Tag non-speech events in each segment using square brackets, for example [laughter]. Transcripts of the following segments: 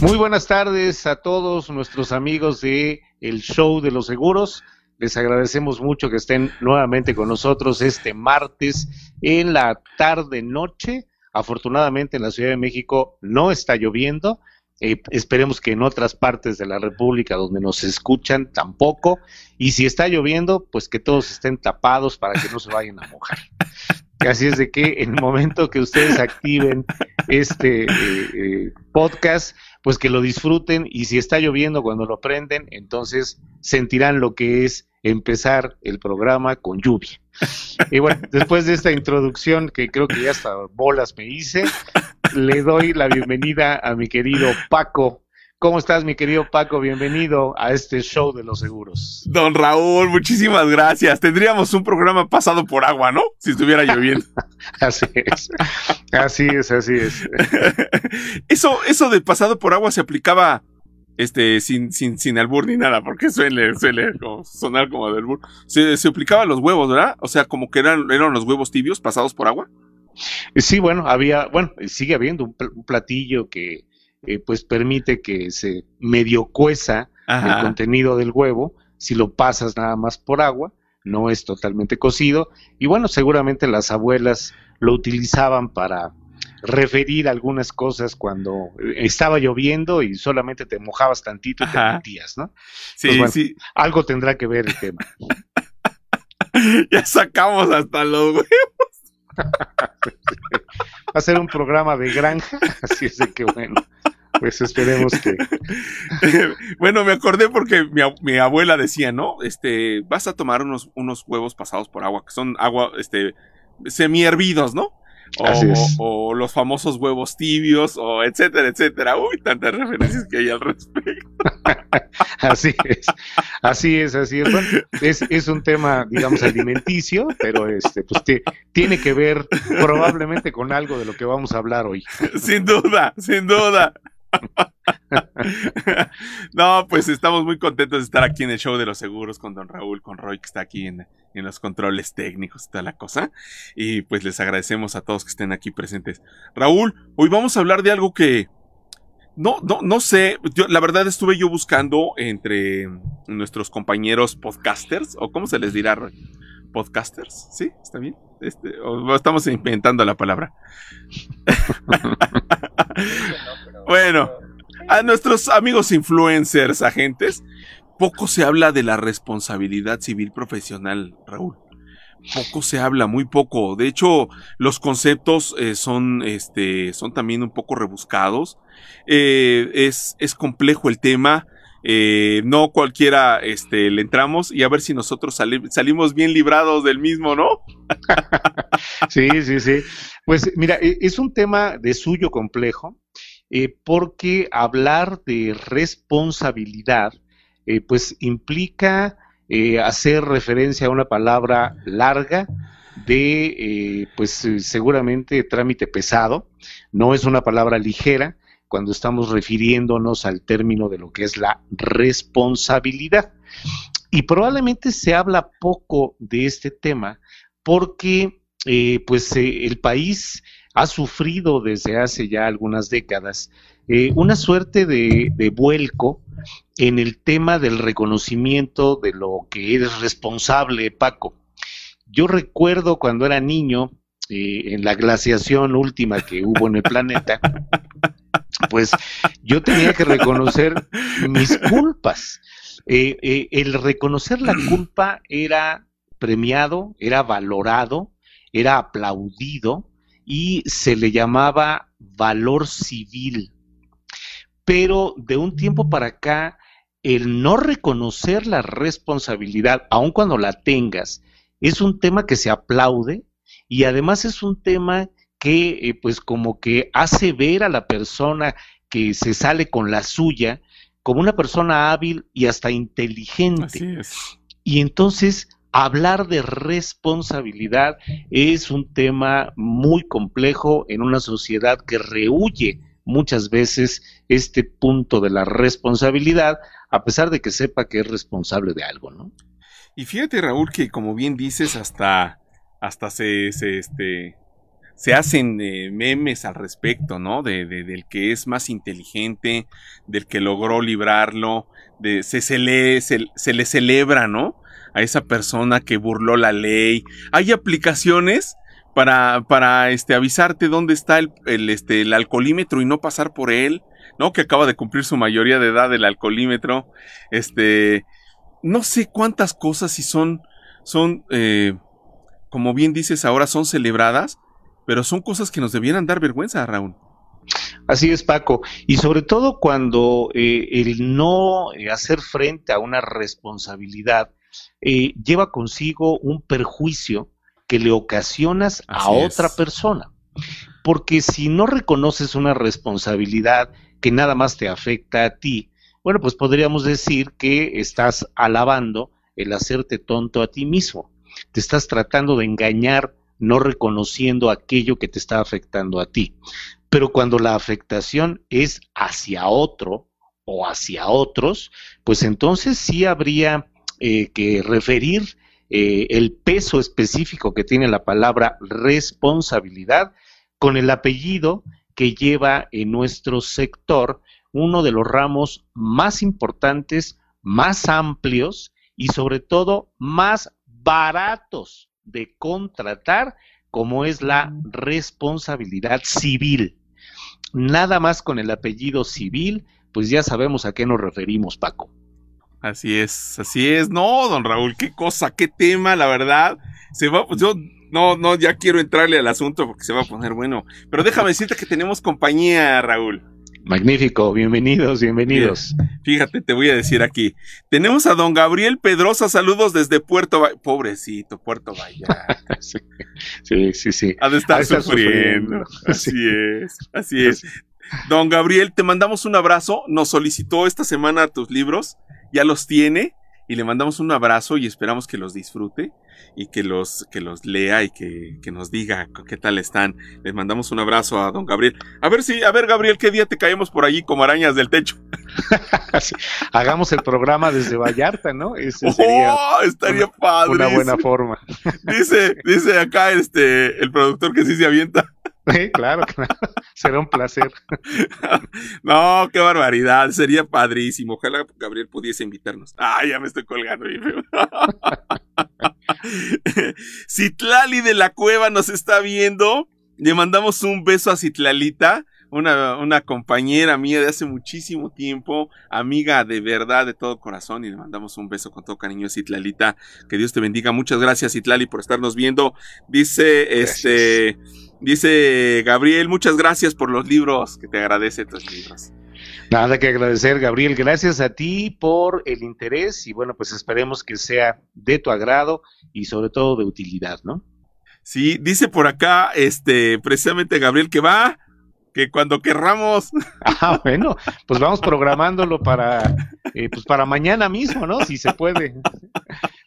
Muy buenas tardes a todos nuestros amigos de el Show de los Seguros. Les agradecemos mucho que estén nuevamente con nosotros este martes en la tarde noche. Afortunadamente en la Ciudad de México no está lloviendo. Eh, esperemos que en otras partes de la República donde nos escuchan tampoco. Y si está lloviendo, pues que todos estén tapados para que no se vayan a mojar. Así es de que en el momento que ustedes activen este eh, eh, podcast, pues que lo disfruten y si está lloviendo cuando lo prenden, entonces sentirán lo que es empezar el programa con lluvia. Y bueno, después de esta introducción que creo que ya hasta bolas me hice, le doy la bienvenida a mi querido Paco ¿Cómo estás, mi querido Paco? Bienvenido a este show de los seguros. Don Raúl, muchísimas gracias. Tendríamos un programa pasado por agua, ¿no? Si estuviera lloviendo. [laughs] así es. Así es, así es. [laughs] eso, eso de pasado por agua se aplicaba este, sin, sin, sin albur ni nada, porque suele, suele sonar como del albur. Se, se aplicaba a los huevos, ¿verdad? O sea, como que eran, eran los huevos tibios pasados por agua. Sí, bueno, había, bueno, sigue habiendo un platillo que eh, pues permite que se medio cueza el contenido del huevo. Si lo pasas nada más por agua, no es totalmente cocido. Y bueno, seguramente las abuelas lo utilizaban para referir algunas cosas cuando estaba lloviendo y solamente te mojabas tantito y te metías, ¿no? Sí, sí. Algo tendrá que ver el tema. [laughs] ya sacamos hasta los huevos. Va a ser un programa de granja, [laughs] así es de que bueno. Pues esperemos que. [laughs] bueno, me acordé porque mi, abuela decía, ¿no? Este, vas a tomar unos, unos huevos pasados por agua, que son agua, este, semi hervidos, ¿no? O, los famosos huevos tibios, o etcétera, etcétera. Uy, tantas referencias que hay al respecto. [laughs] así es, así es, así es. es, un tema, digamos, alimenticio, pero este, pues tiene que ver probablemente con algo de lo que vamos a hablar hoy. sin duda, sin duda. [laughs] [laughs] no, pues estamos muy contentos de estar aquí en el show de los seguros con don Raúl, con Roy que está aquí en, los controles técnicos y toda la cosa. Y pues les agradecemos a todos que estén aquí presentes. Raúl, hoy vamos a hablar de algo que no, no, no sé. Yo, la verdad estuve yo buscando entre nuestros compañeros podcasters, o cómo se les dirá, Podcasters, ¿sí? ¿Está bien? Este, o estamos inventando la palabra. [laughs] [laughs] bueno, a nuestros amigos influencers, agentes, poco se habla de la responsabilidad civil profesional, Raúl. Poco se habla, muy poco. De hecho, los conceptos eh, son, este, son también un poco rebuscados. Eh, es, es complejo el tema. Eh, no cualquiera este, le entramos y a ver si nosotros salimos bien librados del mismo, ¿no? [laughs] sí, sí, sí. Pues mira, e, es un tema de suyo complejo, eh, porque hablar de responsabilidad, eh, pues implica hacer referencia a una palabra larga de, pues seguramente trámite pesado, no es una palabra ligera, cuando estamos refiriéndonos al término de lo que es la responsabilidad. Y probablemente se habla poco de este tema porque eh, pues eh, el país ha sufrido desde hace ya algunas décadas eh, una suerte de, de, vuelco en el tema del reconocimiento de lo que eres responsable, Paco. Yo recuerdo cuando era niño, en la glaciación última que hubo en el planeta, [laughs] pues yo tenía que reconocer mis culpas. Eh, eh, el reconocer la culpa era premiado, era valorado, era aplaudido y se le llamaba valor civil. Pero de un tiempo para acá, el no reconocer la responsabilidad, aun cuando la tengas, es un tema que se aplaude y además es un tema que eh, pues como que hace ver a la persona que se sale con la suya como una persona hábil y hasta inteligente. Así es. Y entonces hablar de responsabilidad es un tema muy complejo en una sociedad que rehuye muchas veces este punto de la responsabilidad, a pesar de que sepa que es responsable de algo, ¿no? Y fíjate, Raúl, que como bien dices, hasta, hasta se, se, este, se hacen eh, memes al respecto, ¿no? De, del que es más inteligente, del que logró librarlo, de, se, se, le, se, le celebra, ¿no? A esa persona que burló la ley. Hay aplicaciones para, para este, avisarte dónde está el, este, el alcoholímetro y no pasar por él, ¿no? Que acaba de cumplir su mayoría de edad el alcoholímetro. Este, no sé cuántas cosas si son, son, eh, como bien dices ahora, son celebradas, pero son cosas que nos debieran dar vergüenza, Raúl. Así es, Paco. Y sobre todo cuando eh, el no hacer frente a una responsabilidad lleva consigo un perjuicio que le ocasionas a otra persona. Porque si no reconoces una responsabilidad que nada más te afecta a ti, bueno, pues podríamos decir que estás alabando el hacerte tonto a ti mismo. Te estás tratando de engañar no reconociendo aquello que te está afectando a ti. Pero cuando la afectación es hacia otro o hacia otros, pues entonces sí habría eh, que referir eh, el peso específico que tiene la palabra responsabilidad con el apellido que lleva en nuestro sector uno de los ramos más importantes, más amplios y sobre todo más baratos de contratar, como es la responsabilidad civil. Nada más con el apellido civil, pues ya sabemos a qué nos referimos, Paco. Así es, así es. No, don Raúl, qué cosa, qué tema, la verdad. Se va, pues yo no, no, ya quiero entrarle al asunto porque se va a poner bueno. Pero déjame decirte que tenemos compañía, Raúl. Magnífico, bienvenidos, bienvenidos. Fíjate, te voy a decir aquí. Tenemos a don Gabriel Pedrosa, saludos desde Puerto Vallarta. Pobrecito, Puerto Vallarta. [laughs] sí, sí, sí. Ha de estar, sufriendo. Así es, así es. Don Gabriel, te mandamos un abrazo. Nos solicitó esta semana tus libros. Ya los tiene. Y le mandamos un abrazo y esperamos que los disfrute y que los, que los lea y que, que, nos diga qué tal están. Les mandamos un abrazo a don Gabriel. A ver si, a ver Gabriel, qué día te caemos por allí como arañas del techo. [laughs] Hagamos el programa desde Vallarta, ¿no? Ese sería oh, estaría una, padre. Una buena forma. Dice, dice acá este, el productor que sí se avienta. Claro, claro. [laughs] Será un placer. [laughs] no, qué barbaridad. Sería padrísimo. Ojalá Gabriel pudiese invitarnos. Ah, ya me estoy colgando. [laughs] Citlali de la Cueva nos está viendo. Le mandamos un beso a Citlalita. Una, una, compañera mía de hace muchísimo tiempo, amiga de verdad, de todo corazón, y le mandamos un beso con todo cariño, Citlalita. Que Dios te bendiga. Muchas gracias, Citlali, por estarnos viendo. Dice, este, Dice Gabriel, muchas gracias por los libros, que te agradece tus libros. Nada que agradecer, Gabriel. Gracias a ti por el interés y bueno, pues esperemos que sea de tu agrado y sobre todo de utilidad, ¿no? Sí, dice por acá, este, precisamente Gabriel, que va, que cuando querramos. [laughs] Ah, bueno, pues vamos programándolo para, eh, pues para mañana mismo, ¿no? Si se puede.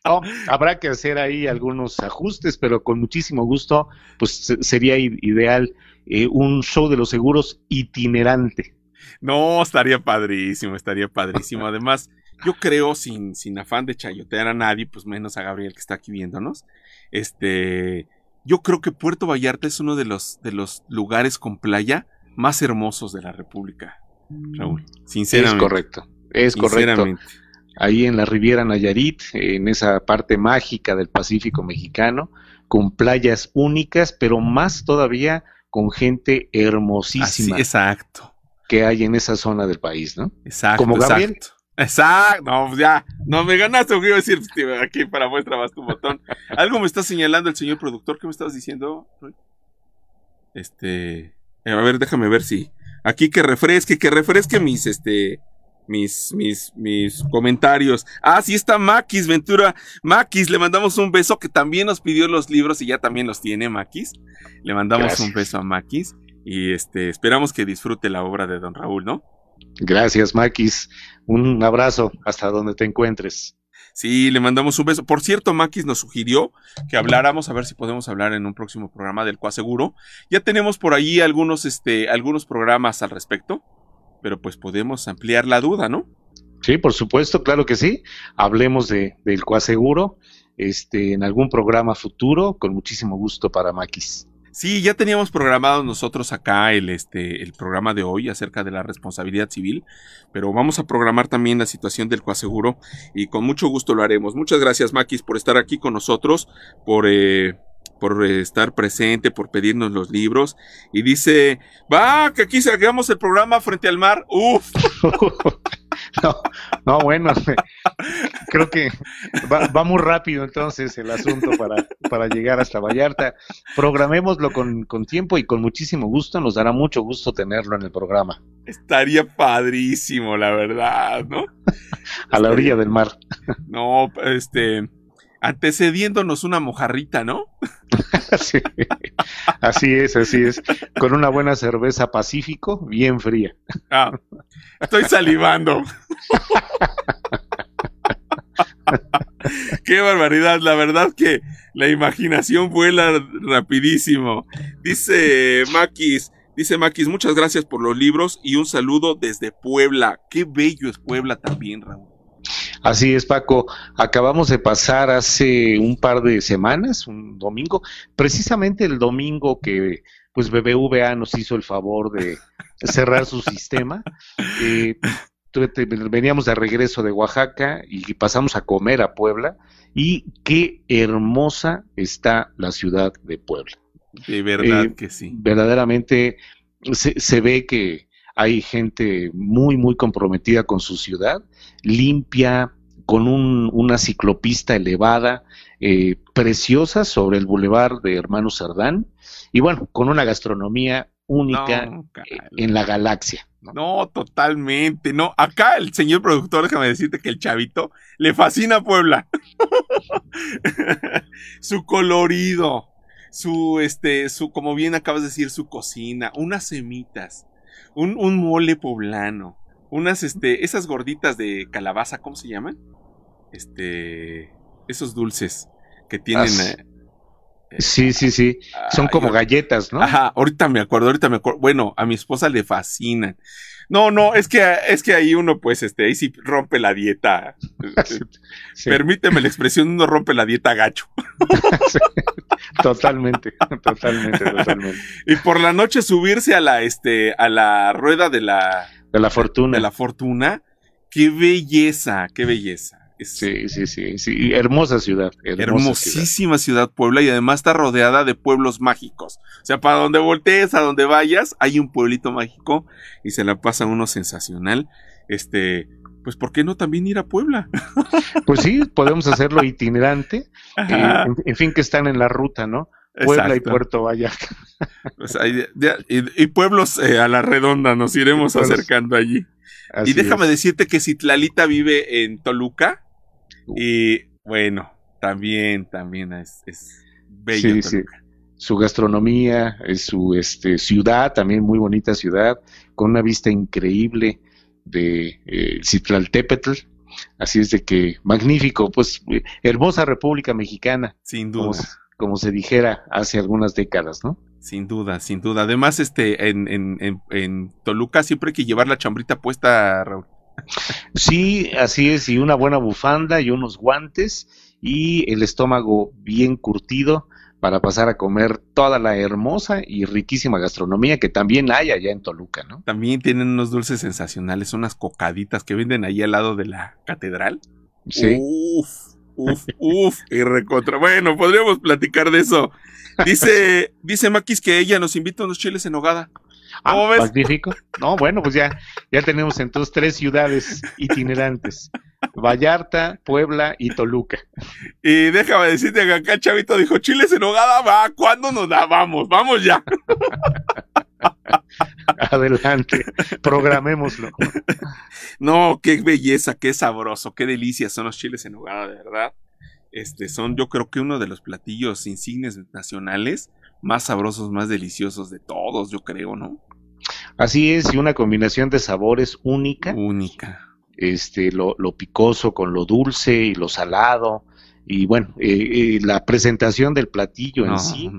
No, habrá que hacer ahí algunos ajustes, pero con muchísimo gusto, pues sería ideal eh, un show de los seguros itinerante. No, estaría padrísimo, estaría padrísimo. Además, yo creo, sin, sin afán de chayotear a nadie, pues menos a Gabriel que está aquí viéndonos, este, yo creo que Puerto Vallarta es uno de los, de los lugares con playa más hermosos de la República, Raúl. Sinceramente. Es correcto, es correcto ahí en la Riviera Nayarit, en esa parte mágica del Pacífico mexicano, con playas únicas, pero más todavía con gente hermosísima. exacto. Que hay en esa zona del país, ¿no? Exacto. Como Gabriel. Exacto. No, pues ya, no me ganaste, iba a decir, aquí para muestra más tu botón. [laughs] Algo me está señalando el señor productor, ¿qué me estabas diciendo? Este, a ver, déjame ver si aquí que refresque, que refresque mis, este, mis, mis, mis comentarios. Ah, sí está Maquis, Ventura. Maquis, le mandamos un beso que también nos pidió los libros y ya también los tiene Maquis. Le mandamos un beso a Maquis y este, esperamos que disfrute la obra de Don Raúl, ¿no? Gracias, Maquis. Un abrazo hasta donde te encuentres. Sí, le mandamos un beso. Por cierto, Maquis nos sugirió que habláramos, a ver si podemos hablar en un próximo programa del Coaseguro. Ya tenemos por ahí algunos, este, algunos programas al respecto pero pues podemos ampliar la duda, ¿no? Sí, por supuesto, claro que sí. Hablemos de, del coaseguro este, en algún programa futuro, con muchísimo gusto para Maquis. Sí, ya teníamos programado nosotros acá el, este, el programa de hoy acerca de la responsabilidad civil, pero vamos a programar también la situación del coaseguro y con mucho gusto lo haremos. Muchas gracias, Maquis, por estar aquí con nosotros, por, eh, por estar presente, por pedirnos los libros. Y dice, va, que aquí hagamos el programa frente al mar. Uf. [laughs] No, no, bueno, creo que va, muy rápido entonces el asunto para, para llegar hasta Vallarta. Programémoslo con, con tiempo y con muchísimo gusto, nos dará mucho gusto tenerlo en el programa. Estaría padrísimo, la verdad, ¿no? [laughs] A la orilla del mar. No, este, antecediéndonos una mojarrita, ¿no? [laughs] sí, así es, así es. Con una buena cerveza Pacífico, bien fría. Ah, estoy salivando. Qué barbaridad, la verdad que la imaginación vuela rapidísimo. Dice Maquis, dice Maquis, muchas gracias por los libros y un saludo desde Puebla. Qué bello es Puebla también, Raúl. Así es, Paco. Acabamos de pasar hace un par de semanas, un domingo, precisamente el domingo que pues BBVA nos hizo el favor de [laughs] cerrar su sistema. Eh, veníamos de regreso de Oaxaca y pasamos a comer a Puebla y qué hermosa está la ciudad de Puebla. De verdad eh, que sí. Verdaderamente se, se ve que hay gente muy, muy comprometida con su ciudad, limpia, con un, una ciclopista elevada, eh, preciosa sobre el bulevar de Hermanos Cerdán, y bueno, con una gastronomía única en la galaxia. ¿no? totalmente. No, acá el señor productor, déjame decirte que el chavito le fascina Puebla. [laughs] su colorido, su, este, su, como bien acabas de decir, su cocina, unas semitas, un, un mole poblano, unas, este, esas gorditas de calabaza, ¿cómo se llaman? Este, esos dulces que tienen. Eh, sí, sí, sí. Son como galletas, ¿no? Ajá, ahorita me acuerdo, ahorita me acuerdo. Bueno, a mi esposa le fascinan. No, no, es que, es que ahí uno, pues, este, ahí sí rompe la dieta. [laughs] Permíteme la expresión, uno rompe la dieta gacho. [laughs] Totalmente, totalmente, totalmente. Y por la noche subirse a la, este, a la rueda de la... De la fortuna. De la fortuna. Qué belleza, qué belleza. Sí, sí, sí, sí, hermosa ciudad. Hermosísima ciudad. Puebla y además está rodeada de pueblos mágicos. O sea, para donde voltees, a donde vayas, hay un pueblito mágico y se la pasa uno sensacional. Este, pues ¿por qué no también ir a Puebla? Pues sí, podemos hacerlo itinerante. [laughs] Eh, en, fin, que están en la ruta, ¿no? Puebla y Puerto Vallarta. Pues y, pueblos eh, a la redonda nos iremos acercando allí. y déjame decirte que si Tlalita vive en Toluca, y bueno, también, también es, es bello. Sí, Su gastronomía, es su este, ciudad, también muy bonita ciudad, con una vista increíble de eh, Citlaltépetl. Así es de que, magnífico, pues eh, hermosa República Mexicana. Sin duda. Como, se dijera hace algunas décadas, ¿no? Sin duda, sin duda. Además, este, en, en, en Toluca siempre hay que llevar la chambrita puesta, Raúl. Sí, así es, y una buena bufanda y unos guantes y el estómago bien curtido para pasar a comer toda la hermosa y riquísima gastronomía que también hay allá en Toluca, ¿no? También tienen unos dulces sensacionales, unas cocaditas que venden ahí al lado de la catedral. Sí. Uf, uf, uf, y recontra. Bueno, podríamos platicar de eso. Dice, dice Maquis que ella nos invita a unos chiles en hogada. Ah, magnífico. No, bueno, pues ya, ya tenemos entonces tres ciudades itinerantes. Vallarta, Puebla y Toluca. Y déjame decirte que acá Chavito dijo, Chile se nogada, va, ¿cuándo nos da? Vamos, vamos ya. [laughs] [laughs] Adelante, programémoslo. No, qué belleza, qué sabroso, qué delicia son los chiles en nogada, de verdad. Este, son yo creo que uno de los platillos insignes nacionales más sabrosos, más deliciosos de todos, yo creo, ¿no? Así es, y una combinación de sabores única. Única. Este, lo, lo picoso con lo dulce y lo salado. Y bueno, eh, eh, la presentación del platillo en sí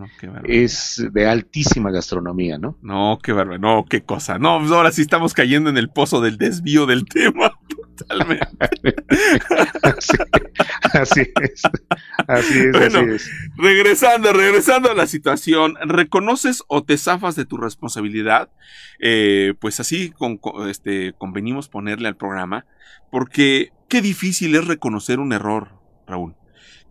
es de altísima gastronomía, ¿no? No, qué bárbaro, no, qué cosa. No, pues ahora sí estamos cayendo en el pozo del desvío del [laughs] tema. Totalmente. [laughs] así, es. Así es, así es. Regresando, regresando a la situación, ¿reconoces o te zafas de tu responsabilidad? Eh, pues así con, este, convenimos ponerle al programa, porque qué difícil es reconocer un error, Raúl.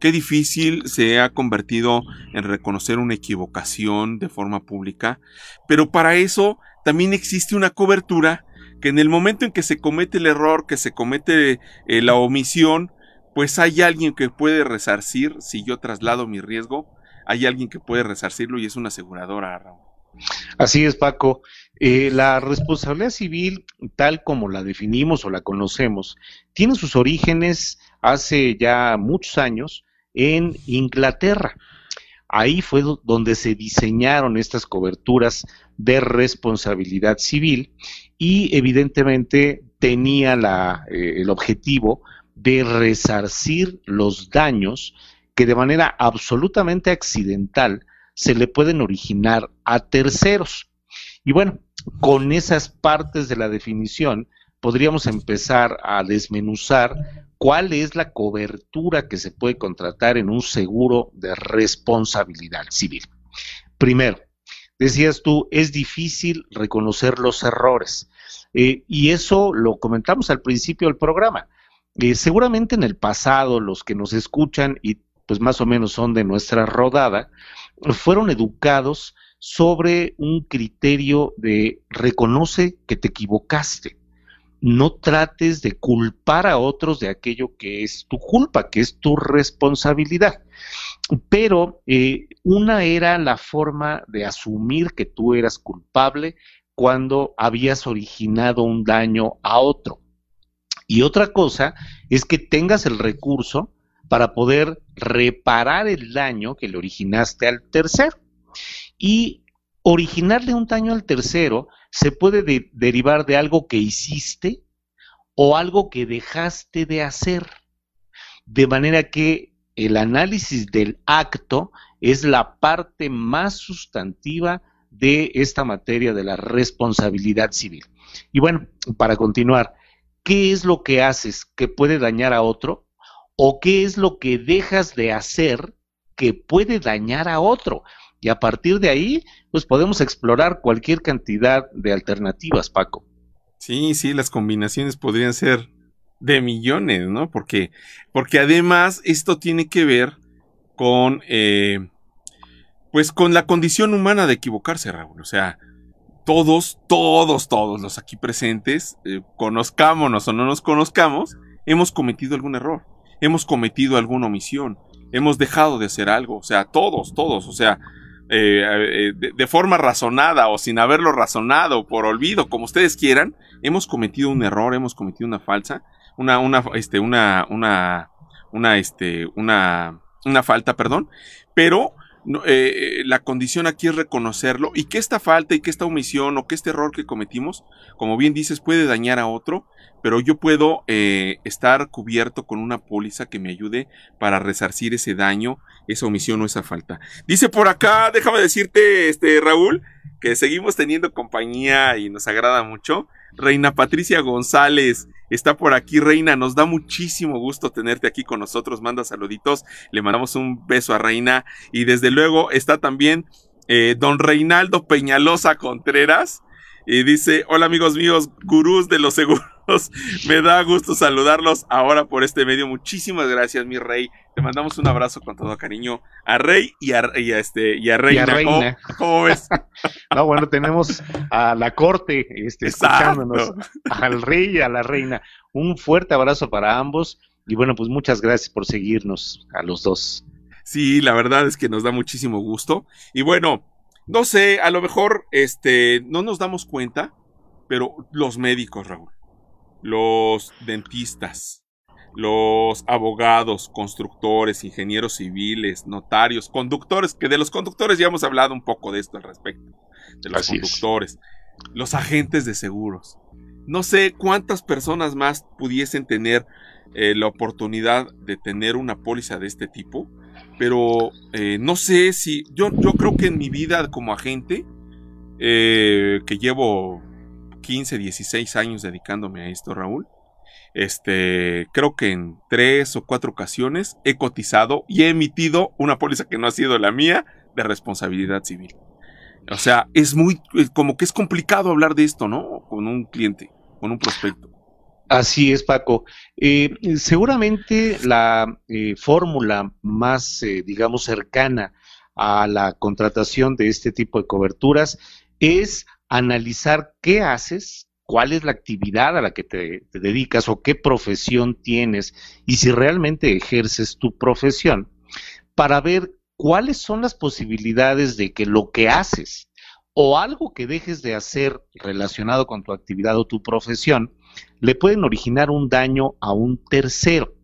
Qué difícil se ha convertido en reconocer una equivocación de forma pública, pero para eso también existe una cobertura que en el momento en que se comete el error, que se comete eh, la omisión, pues hay alguien que puede resarcir, si yo traslado mi riesgo, hay alguien que puede resarcirlo y es una aseguradora, Raúl. Así es, Paco. Eh, la responsabilidad civil, tal como la definimos o la conocemos, tiene sus orígenes hace ya muchos años en Inglaterra. Ahí fue donde se diseñaron estas coberturas de responsabilidad civil y evidentemente tenía la, eh, el objetivo de resarcir los daños que de manera absolutamente accidental se le pueden originar a terceros. Y bueno, con esas partes de la definición podríamos empezar a desmenuzar cuál es la cobertura que se puede contratar en un seguro de responsabilidad civil. Primero, decías tú, es difícil reconocer los errores. Eh, y eso lo comentamos al principio del programa. Eh, seguramente en el pasado los que nos escuchan y pues más o menos son de nuestra rodada, fueron educados sobre un criterio de reconoce que te equivocaste no trates de culpar a otros de aquello que es tu culpa, que es tu responsabilidad. Pero eh, una era la forma de asumir que tú eras culpable cuando habías originado un daño a otro. Y otra cosa es que tengas el recurso para poder reparar el daño que le originaste al tercero. Y originarle un daño al tercero se puede derivar de algo que hiciste o algo que dejaste de hacer. De manera que el análisis del acto es la parte más sustantiva de esta materia de la responsabilidad civil. Y bueno, para continuar, ¿qué es lo que haces que puede dañar a otro? ¿O qué es lo que dejas de hacer que puede dañar a otro? Y a partir de ahí, pues podemos explorar cualquier cantidad de alternativas, Paco. Sí, sí, las combinaciones podrían ser de millones, ¿no? Porque, porque además esto tiene que ver con, eh, pues con la condición humana de equivocarse, Raúl. O sea, todos, todos, todos los aquí presentes, eh, conozcámonos o no nos conozcamos, hemos cometido algún error, hemos cometido alguna omisión, hemos dejado de hacer algo, o sea, todos, todos, o sea, eh, eh, de, forma razonada o sin haberlo razonado, por olvido, como ustedes quieran, hemos cometido un error, hemos cometido una falsa, una, una, este, una, una, una, este, una, una falta, perdón, pero eh, la condición aquí es reconocerlo y que esta falta y que esta omisión o que este error que cometimos, como bien dices, puede dañar a otro pero yo puedo eh, estar cubierto con una póliza que me ayude para resarcir ese daño, esa omisión o esa falta. Dice por acá, déjame decirte, este Raúl, que seguimos teniendo compañía y nos agrada mucho. Reina Patricia González está por aquí, Reina. Nos da muchísimo gusto tenerte aquí con nosotros. Manda saluditos. Le mandamos un beso a Reina. Y desde luego está también eh, don Reinaldo Peñalosa Contreras. Y dice, hola amigos míos, gurús de los seguros. [laughs] Me da gusto saludarlos ahora por este medio. Muchísimas gracias, mi rey. Te mandamos un abrazo con todo cariño a Rey y a, este y a Reina. ¿Cómo, ves? [laughs] no, bueno, tenemos a la corte este, escuchándonos, al rey y a la reina. Un fuerte abrazo para ambos. Y bueno, pues muchas gracias por seguirnos a los dos. Sí, la verdad es que nos da muchísimo gusto. Y bueno, no sé, a lo mejor este no nos damos cuenta, pero los médicos, Raúl los dentistas, los abogados, constructores, ingenieros civiles, notarios, conductores, que de los conductores ya hemos hablado un poco de esto al respecto, de los conductores, los agentes de seguros. No sé cuántas personas más pudiesen tener eh, la oportunidad de tener una póliza de este tipo, pero eh, no sé si yo, yo creo que en mi vida como agente, eh, que llevo 15, 16 años dedicándome a esto, Raúl, este, creo que en tres o cuatro ocasiones he cotizado y he emitido una póliza que no ha sido la mía de responsabilidad civil. O sea, es muy, como que es complicado hablar de esto, ¿no? Con un cliente, con un prospecto. Así es, Paco. Eh, seguramente la eh, fórmula más, digamos, cercana a la contratación de este tipo de coberturas es analizar qué haces, cuál es la actividad a la que te, dedicas o qué profesión tienes y si realmente ejerces tu profesión para ver cuáles son las posibilidades de que lo que haces o algo que dejes de hacer relacionado con tu actividad o tu profesión le pueden originar un daño a un tercero.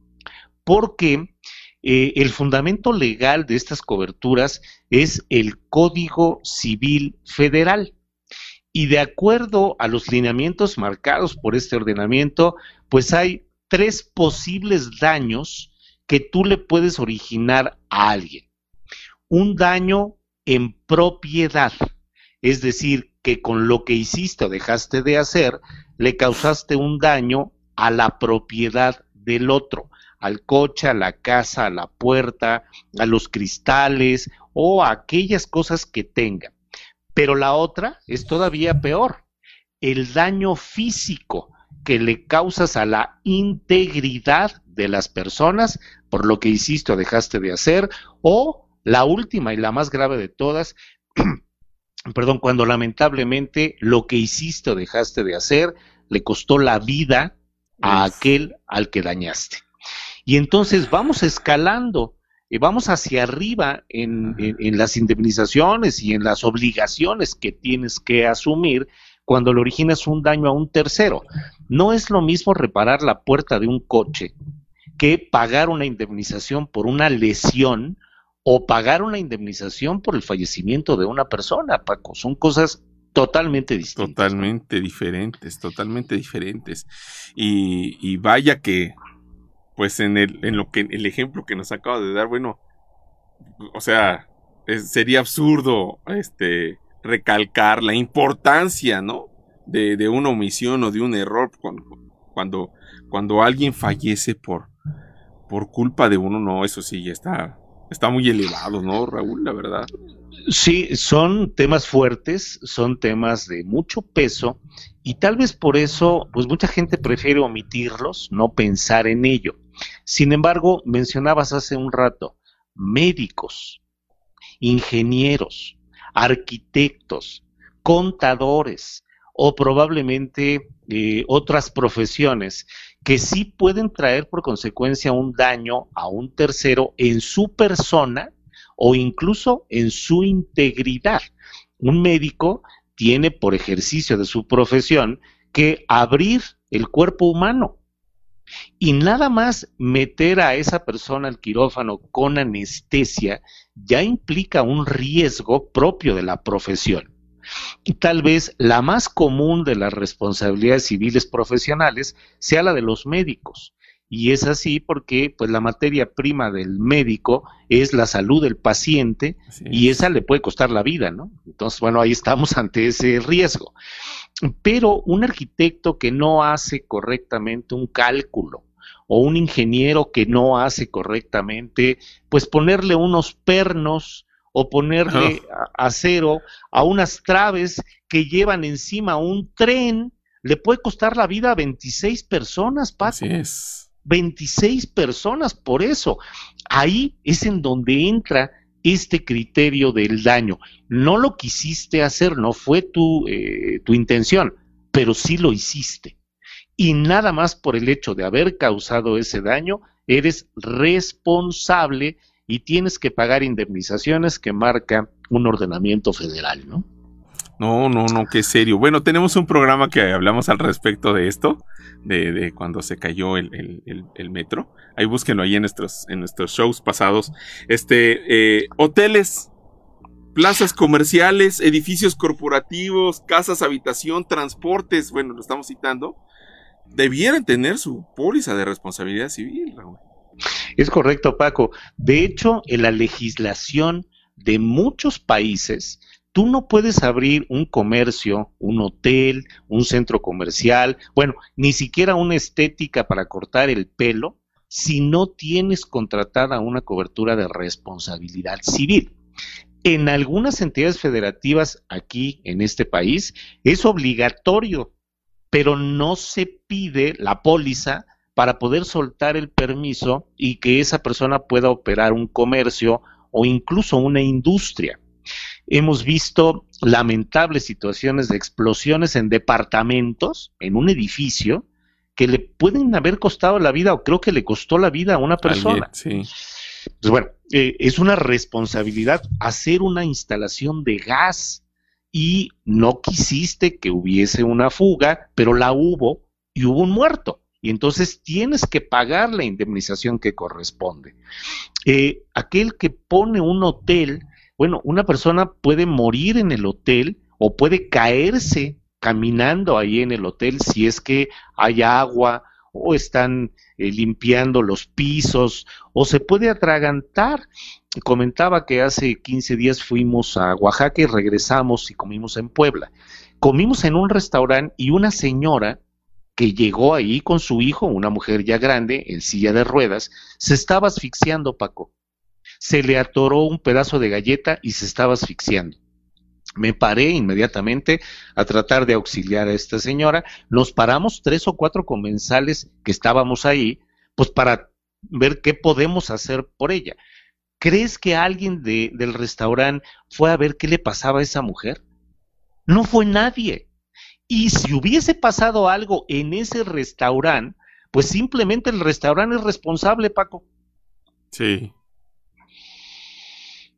Porque eh, el fundamento legal de estas coberturas es el Código Civil Federal y de acuerdo a los lineamientos marcados por este ordenamiento, pues hay tres posibles daños que tú le puedes originar a alguien. Un daño en propiedad, es decir, que con lo que hiciste o dejaste de hacer, le causaste un daño a la propiedad del otro, al coche, a la casa, a la puerta, a los cristales o a aquellas cosas que tenga. Pero la otra es todavía peor, el daño físico que le causas a la integridad de las personas por lo que hiciste o dejaste de hacer, o la última y la más grave de todas, [clears throat] perdón, cuando lamentablemente lo que hiciste o dejaste de hacer le costó la vida a aquel al que dañaste. Y entonces vamos escalando y vamos hacia arriba en, las indemnizaciones y en las obligaciones que tienes que asumir cuando le originas un daño a un tercero. No es lo mismo reparar la puerta de un coche que pagar una indemnización por una lesión o pagar una indemnización por el fallecimiento de una persona, Paco. Son cosas totalmente distintas. Totalmente diferentes, totalmente diferentes. Y, vaya que pues en el, en lo que, el ejemplo que nos acaba de dar, bueno, o sea, sería absurdo, este, recalcar la importancia, ¿no? De, de, una omisión o de un error cuando, cuando, cuando alguien fallece por, por culpa de uno, no, eso sí, ya está, está muy elevado, ¿no, Raúl? La verdad. Sí, son temas fuertes, son temas de mucho peso y tal vez por eso, pues mucha gente prefiere omitirlos, no pensar en ello. Sin embargo, mencionabas hace un rato, médicos, ingenieros, arquitectos, contadores o probablemente eh, otras profesiones que sí pueden traer por consecuencia un daño a un tercero en su persona o incluso en su integridad. Un médico tiene por ejercicio de su profesión que abrir el cuerpo humano y nada más meter a esa persona al quirófano con anestesia ya implica un riesgo propio de la profesión. Y tal vez la más común de las responsabilidades civiles profesionales sea la de los médicos. Y es así porque pues la materia prima del médico es la salud del paciente y esa le puede costar la vida, ¿no? Entonces, bueno, ahí estamos [laughs] ante ese riesgo. Pero un arquitecto que no hace correctamente un cálculo o un ingeniero que no hace correctamente, pues ponerle unos pernos o ponerle acero a unas traves que llevan encima un tren, le puede costar la vida a 26 personas, Paco. Así es. 26 personas, por eso. Ahí es en donde entra este criterio del daño. No lo quisiste hacer, no fue tu, eh, tu intención, pero sí lo hiciste. Y nada más por el hecho de haber causado ese daño, eres responsable y tienes que pagar indemnizaciones que marca un ordenamiento federal, ¿no? No, no, no, qué serio. Bueno, tenemos un programa que hablamos al respecto de esto, de, cuando se cayó el, metro. Ahí búsquenlo ahí en nuestros, en nuestros shows pasados. Este, eh, hoteles, plazas comerciales, edificios corporativos, casas, habitación, transportes, bueno, lo estamos citando, debieran tener su póliza de responsabilidad civil, Raúl. Es correcto, Paco. De hecho, en la legislación de muchos países, tú no puedes abrir un comercio, un hotel, un centro comercial, bueno, ni siquiera una estética para cortar el pelo si no tienes contratada una cobertura de responsabilidad civil. En algunas entidades federativas aquí en este país es obligatorio, pero no se pide la póliza para poder soltar el permiso y que esa persona pueda operar un comercio o incluso una industria. Hemos visto lamentables situaciones de explosiones en departamentos, en un edificio, que le pueden haber costado la vida o creo que le costó la vida a una persona. sí. Pues bueno, eh, es una responsabilidad hacer una instalación de gas y no quisiste que hubiese una fuga, pero la hubo y hubo un muerto. Y entonces tienes que pagar la indemnización que corresponde. Eh, aquel que pone un hotel, bueno, una persona puede morir en el hotel o puede caerse caminando ahí en el hotel si es que hay agua o están eh, limpiando los pisos o se puede atragantar. Comentaba que hace 15 días fuimos a Oaxaca y regresamos y comimos en Puebla. Comimos en un restaurante y una señora que llegó ahí con su hijo, una mujer ya grande, en silla de ruedas, se estaba asfixiando, Paco. Se le atoró un pedazo de galleta y se estaba asfixiando. Me paré inmediatamente a tratar de auxiliar a esta señora. Nos paramos tres o cuatro comensales que estábamos ahí, pues para ver qué podemos hacer por ella. ¿Crees que alguien de, del restaurante fue a ver qué le pasaba a esa mujer? No fue nadie. Y si hubiese pasado algo en ese restaurante, pues simplemente el restaurante es responsable, Paco. Sí.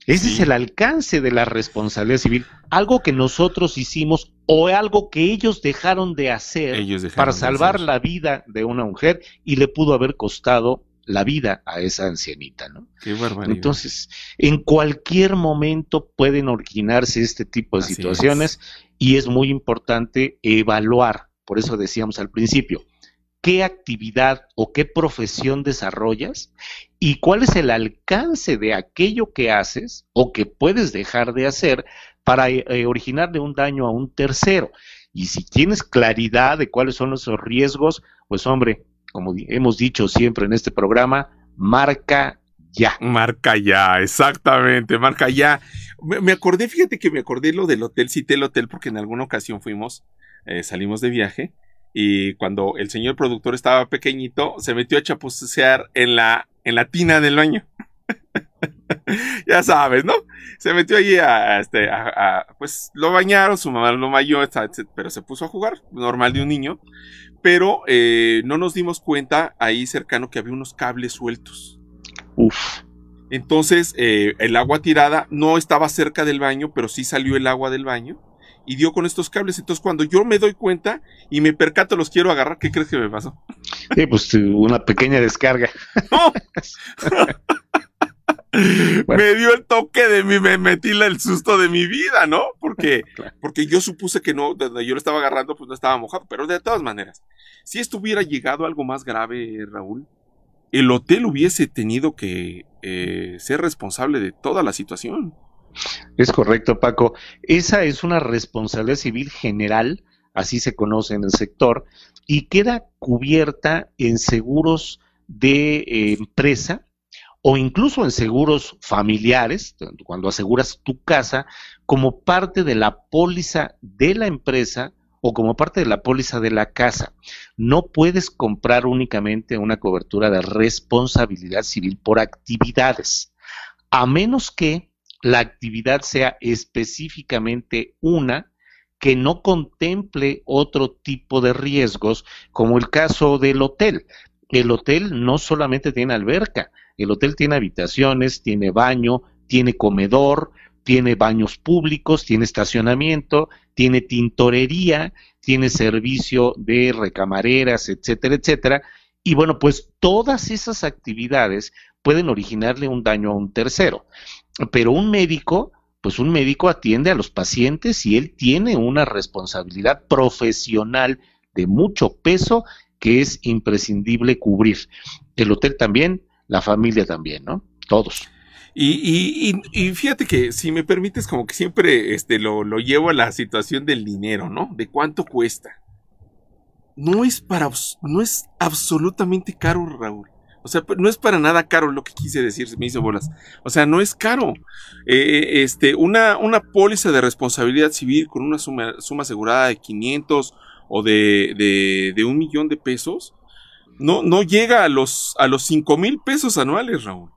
Ese es el alcance de la responsabilidad civil, algo que nosotros hicimos o algo que ellos dejaron de hacer para salvar la vida de una mujer y le pudo haber costado la vida a esa ancianita, ¿no? Qué Entonces, en cualquier momento pueden originarse este tipo de situaciones y es muy importante evaluar, por eso decíamos al principio, qué actividad o qué profesión desarrollas y cuál es el alcance de aquello que haces o que puedes dejar de hacer para eh, eh, originarle un daño a un tercero. Y si tienes claridad de cuáles son esos riesgos, pues hombre, como hemos dicho siempre en este programa, marca ya. Marca ya, exactamente, marca ya. Me, acordé, fíjate que me acordé lo del hotel, cité el hotel porque en alguna ocasión fuimos, eh, salimos de viaje y cuando el señor productor estaba pequeñito, se metió a chapucear en la, en la tina del baño. [laughs] ya sabes, ¿no? Se metió allí a, este, pues lo bañaron, su mamá lo bañó, pero se puso a jugar, normal de un niño. Pero eh, no nos dimos cuenta ahí cercano que había unos cables sueltos. Uf. Entonces, eh, el agua tirada no estaba cerca del baño, pero sí salió el agua del baño y dio con estos cables. Entonces, cuando yo me doy cuenta y me percato, los quiero agarrar, ¿qué crees que me pasó? Sí, pues una pequeña descarga. [laughs] [laughs] Me dio el toque de mí, me metí el susto de mi vida, ¿no? Porque, [laughs] porque yo supuse que no, donde yo lo estaba agarrando, pues no estaba mojado. Pero de todas maneras, si estuviera llegado algo más grave, Raúl, el hotel hubiese tenido que eh, ser responsable de toda la situación. Es correcto, Paco. Esa es una responsabilidad civil general, así se conoce en el sector, y queda cubierta en seguros de eh, empresa o incluso en seguros familiares, cuando aseguras tu casa, como parte de la póliza de la empresa o como parte de la póliza de la casa. No puedes comprar únicamente una cobertura de responsabilidad civil por actividades, a menos que la actividad sea específicamente una que no contemple otro tipo de riesgos, como el caso del hotel. El hotel no solamente tiene alberca, el hotel tiene habitaciones, tiene baño, tiene comedor, tiene baños públicos, tiene estacionamiento, tiene tintorería, tiene servicio de recamareras, etcétera, etcétera. Y bueno, pues todas esas actividades pueden originarle un daño a un tercero. Pero un médico, pues un médico atiende a los pacientes y él tiene una responsabilidad profesional de mucho peso que es imprescindible cubrir. El hotel también, la familia también, ¿no? Todos. Y, y, fíjate que si me permites, como que siempre este, lo, lo llevo a la situación del dinero, ¿no? De cuánto cuesta. No es para, no es absolutamente caro, Raúl. O sea, no es para nada caro lo que quise decir, me hizo bolas. O sea, no es caro. Eh, este, una, una póliza de responsabilidad civil con una suma, asegurada de 500 o de, de, de, un millón de pesos, no, no llega a los, a los 5 mil pesos anuales, Raúl.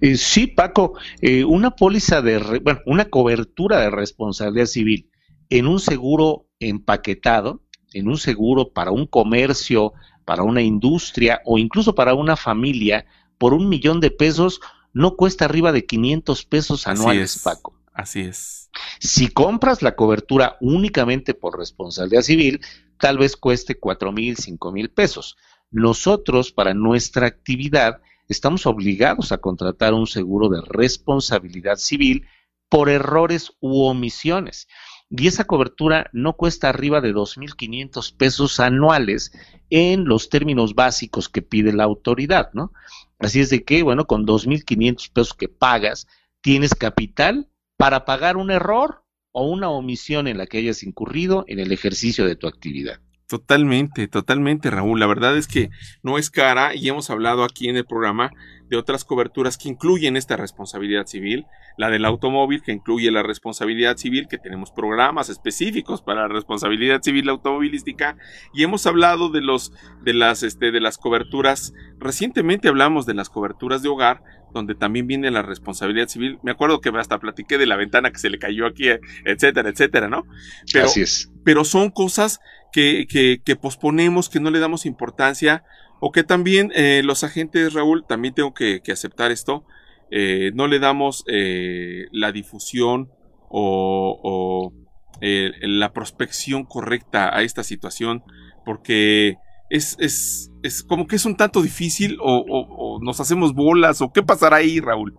Eh, sí, Paco, eh, una póliza de, bueno, una cobertura de responsabilidad civil en un seguro empaquetado, en un seguro para un comercio, para una industria o incluso para una familia, por un millón de pesos, no cuesta arriba de 500 pesos anuales, Paco. Así es. Si compras la cobertura únicamente por responsabilidad civil, tal vez cueste cuatro mil, cinco mil pesos. Nosotros, para nuestra actividad, estamos obligados a contratar un seguro de responsabilidad civil por errores u omisiones. Y esa cobertura no cuesta arriba de 2.500 pesos anuales en los términos básicos que pide la autoridad, ¿no? Así es de que, bueno, con 2.500 pesos que pagas, tienes capital para pagar un error o una omisión en la que hayas incurrido en el ejercicio de tu actividad. Totalmente, totalmente, Raúl. La verdad es que no es cara y hemos hablado aquí en el programa de otras coberturas que incluyen esta responsabilidad civil, la del automóvil que incluye la responsabilidad civil, que tenemos programas específicos para la responsabilidad civil automovilística y hemos hablado de los de las este de las coberturas recientemente hablamos de las coberturas de hogar donde también viene la responsabilidad civil. Me acuerdo que hasta platiqué de la ventana que se le cayó aquí, etcétera, etcétera, ¿no? Pero, Así es. Pero son cosas que, posponemos, que no le damos importancia, o que también eh, los agentes, Raúl, también tengo que, aceptar esto, eh, no le damos eh, la difusión o, o la prospección correcta a esta situación, porque es, es, es como que es un tanto difícil o, o, nos hacemos bolas o qué pasará ahí, Raúl.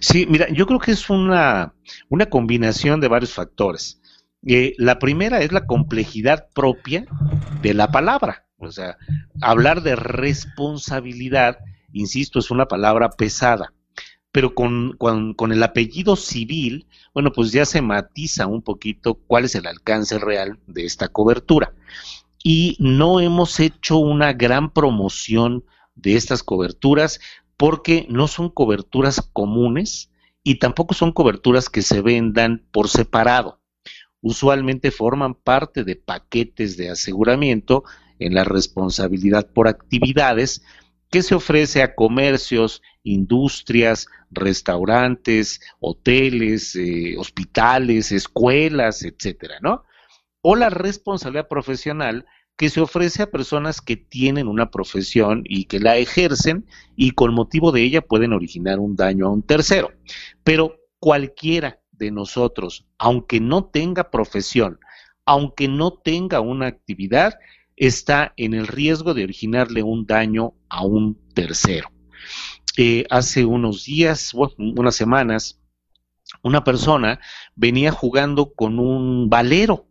Sí, mira, yo creo que es una, una combinación de varios factores. Eh, la primera es la complejidad propia de la palabra. O sea, hablar de responsabilidad, insisto, es una palabra pesada. Pero con, con, con, el apellido civil, bueno, pues ya se matiza un poquito cuál es el alcance real de esta cobertura y no hemos hecho una gran promoción de estas coberturas porque no son coberturas comunes y tampoco son coberturas que se vendan por separado. Usualmente forman parte de paquetes de aseguramiento en la responsabilidad por actividades que se ofrece a comercios, industrias, restaurantes, hoteles, eh, hospitales, escuelas, etcétera, ¿no? o la responsabilidad profesional que se ofrece a personas que tienen una profesión y que la ejercen y con motivo de ella pueden originar un daño a un tercero. Pero cualquiera de nosotros, aunque no tenga profesión, aunque no tenga una actividad, está en el riesgo de originarle un daño a un tercero. Eh, hace unos días, unas semanas, una persona venía jugando con un valero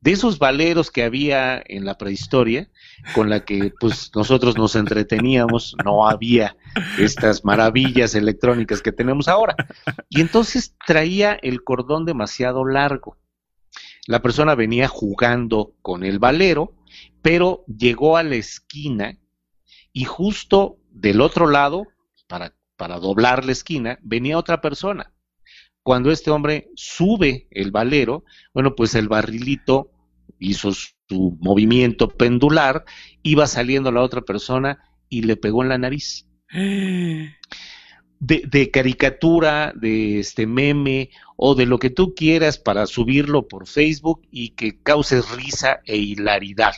de esos valeros que había en la prehistoria, con la que pues [laughs] nosotros nos entreteníamos, no había estas maravillas electrónicas que tenemos ahora. Y entonces traía el cordón demasiado largo. La persona venía jugando con el valero, pero llegó a la esquina y justo del otro lado, para, para doblar la esquina, venía otra persona cuando este hombre sube el valero, bueno, pues el barrilito hizo su movimiento pendular, iba saliendo la otra persona y le pegó en la nariz. De, caricatura, de este meme o de lo que tú quieras para subirlo por Facebook y que cause risa e hilaridad.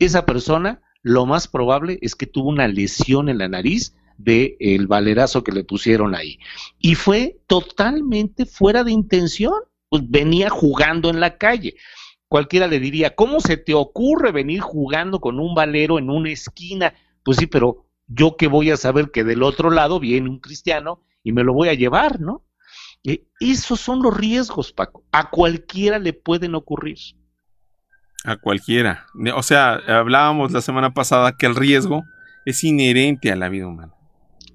Esa persona, lo más probable es que tuvo una lesión en la nariz del el valerazo que le pusieron ahí. Y fue totalmente fuera de intención, pues venía jugando en la calle cualquiera le diría, ¿cómo se te ocurre venir jugando con un valero en una esquina? Pues sí, pero yo que voy a saber que del otro lado viene un cristiano y me lo voy a llevar, ¿no? Eh, esos son los riesgos, Paco. A cualquiera le pueden ocurrir. A cualquiera. O sea, hablábamos la semana pasada que el riesgo es inherente a la vida humana.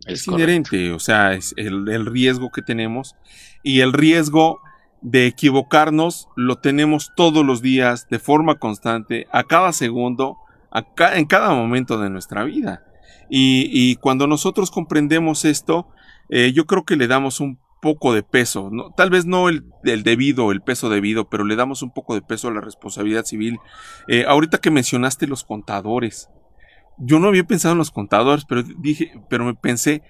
Es, inherente, o sea, es el, riesgo que tenemos y el riesgo de equivocarnos lo tenemos todos los días, de forma constante, a cada segundo, en cada momento de nuestra vida. Y, cuando nosotros comprendemos esto, eh, yo creo que le damos un poco de peso, ¿no? tal vez no el, debido, el peso debido, pero le damos un poco de peso a la responsabilidad civil. Eh, ahorita que mencionaste los contadores, yo no había pensado en los contadores, pero dije, pero me pensé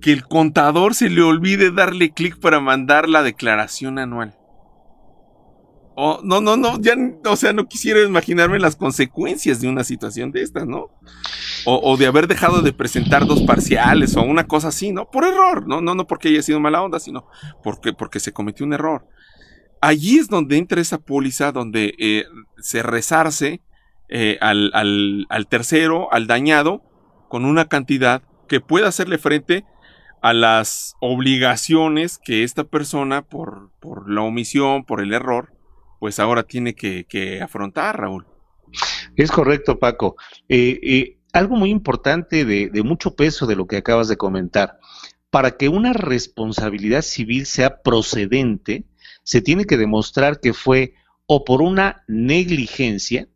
que el contador se le olvide darle clic para mandar la declaración anual. Oh, no, no, no, ya, o sea, no quisiera imaginarme las consecuencias de una situación de estas, ¿no? O, de haber dejado de presentar dos parciales o una cosa así, ¿no? Por error, ¿no? No, no porque haya sido mala onda, sino porque, porque se cometió un error. Allí es donde entra esa póliza, donde eh, se resarce eh, al, al, tercero, al dañado, con una cantidad que pueda hacerle frente a las obligaciones que esta persona, por, por la omisión, por el error, pues ahora tiene que, afrontar, Raúl. Es correcto, Paco. Eh, eh, algo muy importante de, de mucho peso de lo que acabas de comentar. Para que una responsabilidad civil sea procedente, se tiene que demostrar que fue o por una negligencia,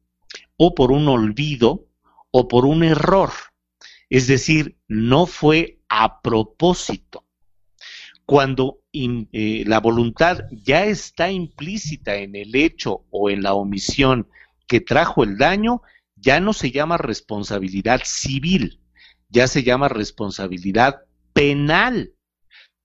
o por un olvido, o por un error. Es decir, no fue a propósito. Cuando eh, la voluntad ya está implícita en el hecho o en la omisión que trajo el daño, ya no se llama responsabilidad civil, ya se llama responsabilidad penal.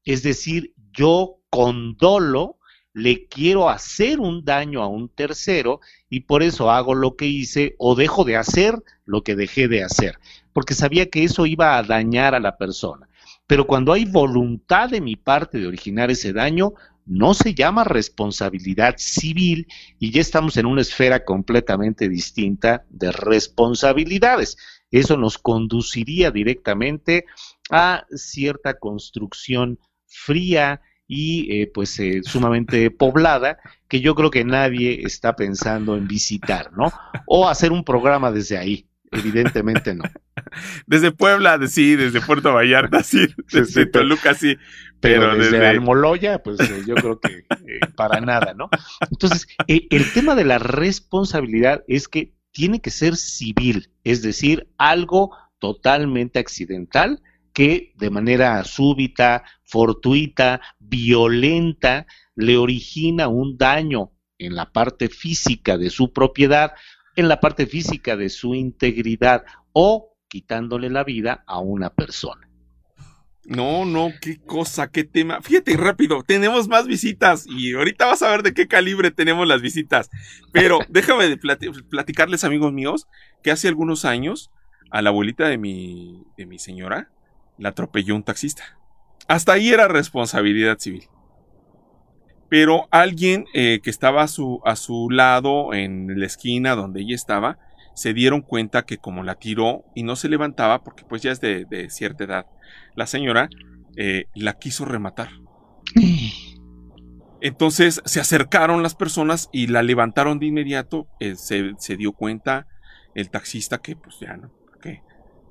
Es decir, yo con dolo le quiero hacer un daño a un tercero y por eso hago lo que hice o dejo de hacer lo que dejé de hacer, porque sabía que eso iba a dañar a la persona. Pero cuando hay voluntad de mi parte de originar ese daño, no se llama responsabilidad civil y ya estamos en una esfera completamente distinta de responsabilidades. Eso nos conduciría directamente a cierta construcción fría y eh, pues eh, sumamente poblada que yo creo que nadie está pensando en visitar, ¿no? O hacer un programa desde ahí. Evidentemente no. [laughs] Desde Puebla, sí, desde Puerto Vallarta, sí, [laughs] desde Toluca, sí. Pero, desde, Almoloya, pues eh, yo creo que eh, para nada, ¿no? Entonces, eh, el tema de la responsabilidad es que tiene que ser civil, es decir, algo totalmente accidental que de manera súbita, fortuita, violenta, le origina un daño en la parte física de su propiedad, en la parte física de su integridad o quitándole la vida a una persona. No, no, qué cosa, qué tema. Fíjate rápido, tenemos más visitas y ahorita vas a ver de qué calibre tenemos las visitas. Pero [laughs] déjame platicarles, amigos míos, que hace algunos años a la abuelita de mi, de mi señora la atropelló un taxista. Hasta ahí era responsabilidad civil pero alguien eh, que estaba a su, a su lado en la esquina donde ella estaba, se dieron cuenta que como la tiró y no se levantaba, porque pues ya es de, cierta edad, la señora eh, la quiso rematar. [sighs] Entonces se acercaron las personas y la levantaron de inmediato. Eh, se, dio cuenta el taxista que pues ya no,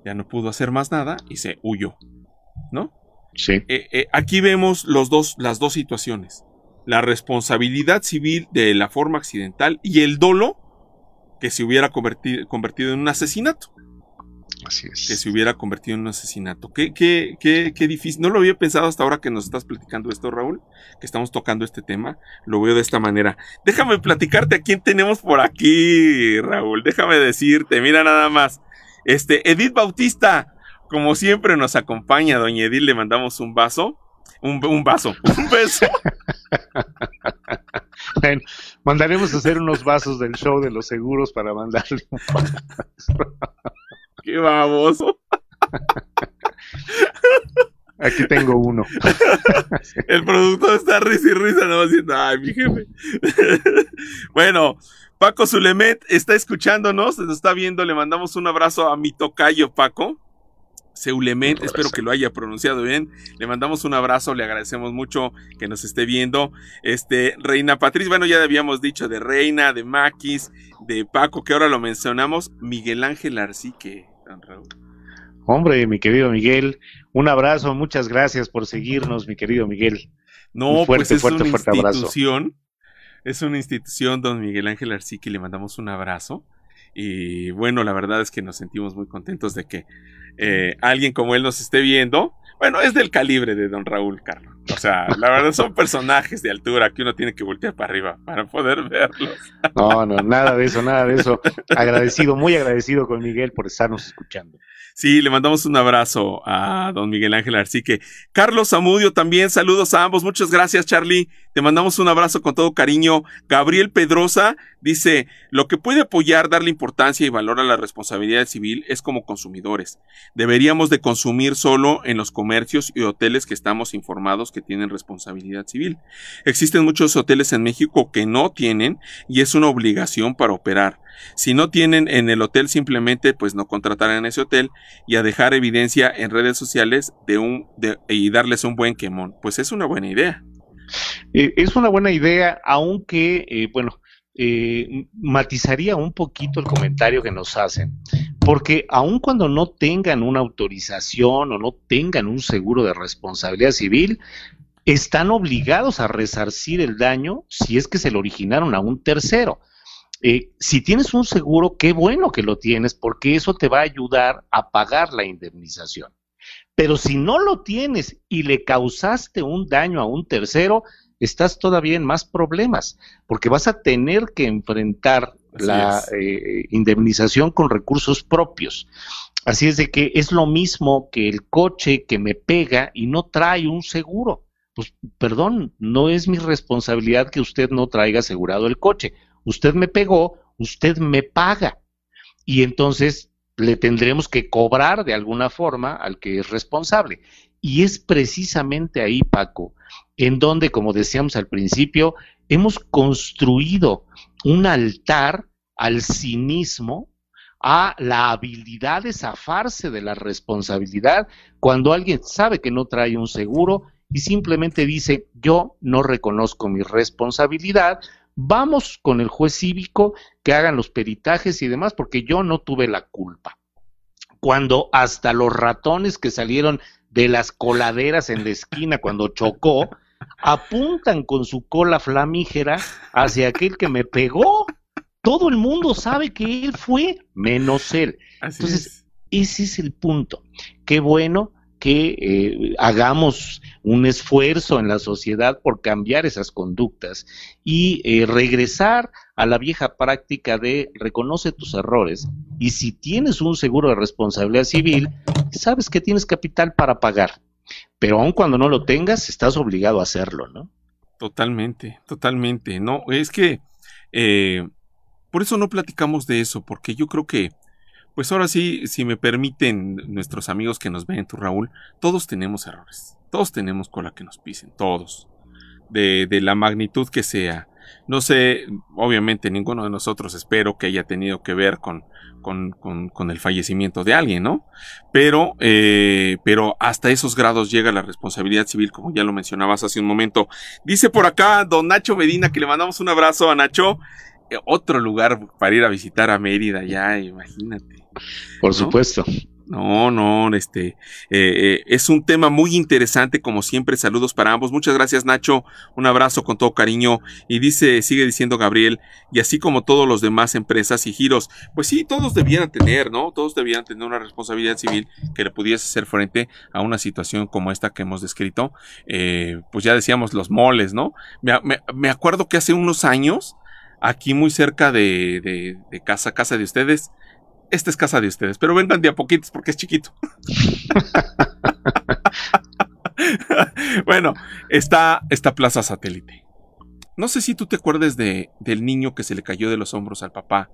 ya no pudo hacer más nada y se huyó, ¿no? Sí. aquí vemos los dos, las dos situaciones la responsabilidad civil de la forma accidental y el dolo que se hubiera convertido, en un asesinato. Así es. Que se hubiera convertido en un asesinato. Qué, qué, qué, qué difícil. No lo había pensado hasta ahora que nos estás platicando esto, Raúl, que estamos tocando este tema. Lo veo de esta manera. Déjame platicarte a quién tenemos por aquí, Raúl. Déjame decirte, mira nada más. Este, Edith Bautista, como siempre nos acompaña, doña Edith, le mandamos un vaso. Un, un vaso, [laughs] un beso. [laughs] bueno, mandaremos a hacer unos vasos del show de los seguros para mandarle un Qué baboso. Aquí tengo uno. El productor está risa y risa, no diciendo, ay, mi jefe. [laughs] bueno, Paco Zulemet está escuchándonos, nos está viendo, le mandamos un abrazo a mi tocayo, Paco. Seulement, espero que lo haya pronunciado bien. Le mandamos un abrazo, le agradecemos mucho que nos esté viendo. Este, Reina Patriz, bueno, ya habíamos dicho de Reina, de Maquis, de Paco, que ahora lo mencionamos, Miguel Ángel Arcique, Raúl. Hombre, mi querido Miguel, un abrazo, muchas gracias por seguirnos, mi querido Miguel. No, pues es una institución, es una institución, don Miguel Ángel Arciqui, le mandamos un abrazo. Y bueno, la verdad es que nos sentimos muy contentos de que eh, alguien como él nos esté viendo. Bueno, es del calibre de don Raúl Carlos. O sea, la verdad son personajes de altura que uno tiene que voltear para arriba para poder verlos. No, no, nada de eso, nada de eso. Agradecido, muy agradecido con Miguel por estarnos escuchando. Sí, le mandamos un abrazo a don Miguel Ángel Arcique. Carlos Zamudio también, saludos a ambos. Muchas gracias, Charlie. Te mandamos un abrazo con todo cariño. Gabriel Pedrosa dice, lo que puede apoyar, darle importancia y valor a la responsabilidad civil es como consumidores. Deberíamos de consumir solo en los comercios y hoteles que estamos informados que tienen responsabilidad civil. Existen muchos hoteles en México que no tienen y es una obligación para operar. Si no tienen en el hotel, simplemente pues no contratarán ese hotel y a dejar evidencia en redes sociales de un y darles un buen quemón. Pues es una buena idea. Eh, es una buena idea, aunque, eh, bueno, eh, matizaría un poquito el comentario que nos hacen, porque aun cuando no tengan una autorización o no tengan un seguro de responsabilidad civil, están obligados a resarcir el daño si es que se lo originaron a un tercero. Eh, si tienes un seguro, qué bueno que lo tienes, porque eso te va a ayudar a pagar la indemnización. Pero si no lo tienes y le causaste un daño a un tercero, estás todavía en más problemas, porque vas a tener que enfrentar la eh, indemnización con recursos propios. Así es de que es lo mismo que el coche que me pega y no trae un seguro. Pues perdón, no es mi responsabilidad que usted no traiga asegurado el coche usted me pegó, usted me paga. Y entonces le tendremos que cobrar de alguna forma al que es responsable. Y es precisamente ahí, Paco, en donde, como decíamos al principio, hemos construido un altar al cinismo, a la habilidad de zafarse de la responsabilidad cuando alguien sabe que no trae un seguro y simplemente dice, yo no reconozco mi responsabilidad, vamos con el juez cívico que hagan los peritajes y demás, porque yo no tuve la culpa. Cuando hasta los ratones que salieron de las coladeras en la esquina cuando chocó, apuntan con su cola flamígera hacia aquel que me pegó. Todo el mundo sabe que él fue, menos él. Entonces, ese es el punto. Qué bueno que eh, hagamos un esfuerzo en la sociedad por cambiar esas conductas y eh, regresar a la vieja práctica de reconoce tus errores y si tienes un seguro de responsabilidad civil, sabes que tienes capital para pagar, pero aun cuando no lo tengas, estás obligado a hacerlo, ¿no? Totalmente, totalmente. No, es que eh, por eso no platicamos de eso, porque yo creo que pues ahora sí, si me permiten nuestros amigos que nos ven, tu Raúl, todos tenemos errores. Todos tenemos cola que nos pisen, todos. De, de la magnitud que sea. No sé, obviamente ninguno de nosotros espero que haya tenido que ver con, con, con, el fallecimiento de alguien, ¿no? Pero, eh, pero hasta esos grados llega la responsabilidad civil, como ya lo mencionabas hace un momento. Dice por acá don Nacho Medina que le mandamos un abrazo a Nacho. Eh, otro lugar para ir a visitar a Mérida, ya, imagínate. Por supuesto. No, no, este eh, eh, es un tema muy interesante, como siempre. Saludos para ambos. Muchas gracias, Nacho. Un abrazo con todo cariño. Y dice, sigue diciendo Gabriel, y así como todos los demás empresas y giros, pues sí, todos debieran tener, ¿no? Todos debieran tener una responsabilidad civil que le pudiese hacer frente a una situación como esta que hemos descrito. Eh, pues ya decíamos los moles, ¿no? Me, acuerdo que hace unos años, aquí muy cerca de, de, de casa, casa de ustedes, esta es casa de ustedes, pero vengan de a poquitos porque es chiquito. [laughs] bueno, está esta plaza satélite. No sé si tú te acuerdas de, del niño que se le cayó de los hombros al papá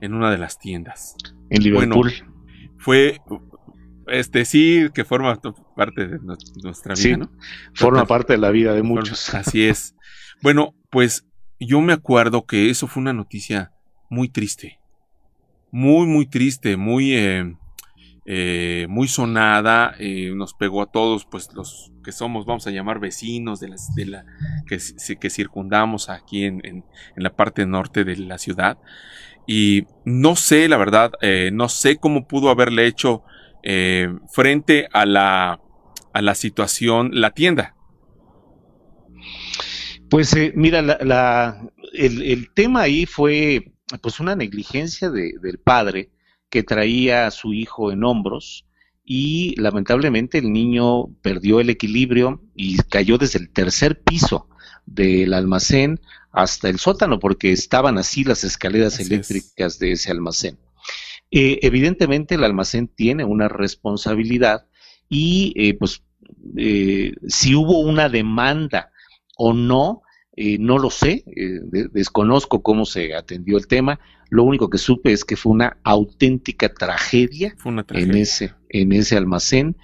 en una de las tiendas. En Liverpool. fue, este sí, que forma parte de nuestra vida, ¿no? Forma parte de la vida de muchos. Así es. Bueno, pues yo me acuerdo que eso fue una noticia muy triste muy, muy triste, muy, eh, eh, muy sonada, eh, nos pegó a todos, pues los que somos, vamos a llamar vecinos de, las, de la que, circundamos aquí en, en, la parte norte de la ciudad. Y no sé, la verdad, no sé cómo pudo haberle hecho eh, frente a la, a la situación, la tienda? Pues eh, mira, la, el, tema ahí fue pues una negligencia del padre que traía a su hijo en hombros y lamentablemente el niño perdió el equilibrio y cayó desde el tercer piso del almacén hasta el sótano porque estaban así las escaleras eléctricas de ese almacén. Eh, evidentemente el almacén tiene una responsabilidad y eh, pues si hubo una demanda o no, eh, no lo sé, eh, desconozco cómo se atendió el tema. Lo único que supe es que fue una auténtica tragedia, En, ese, en ese almacén.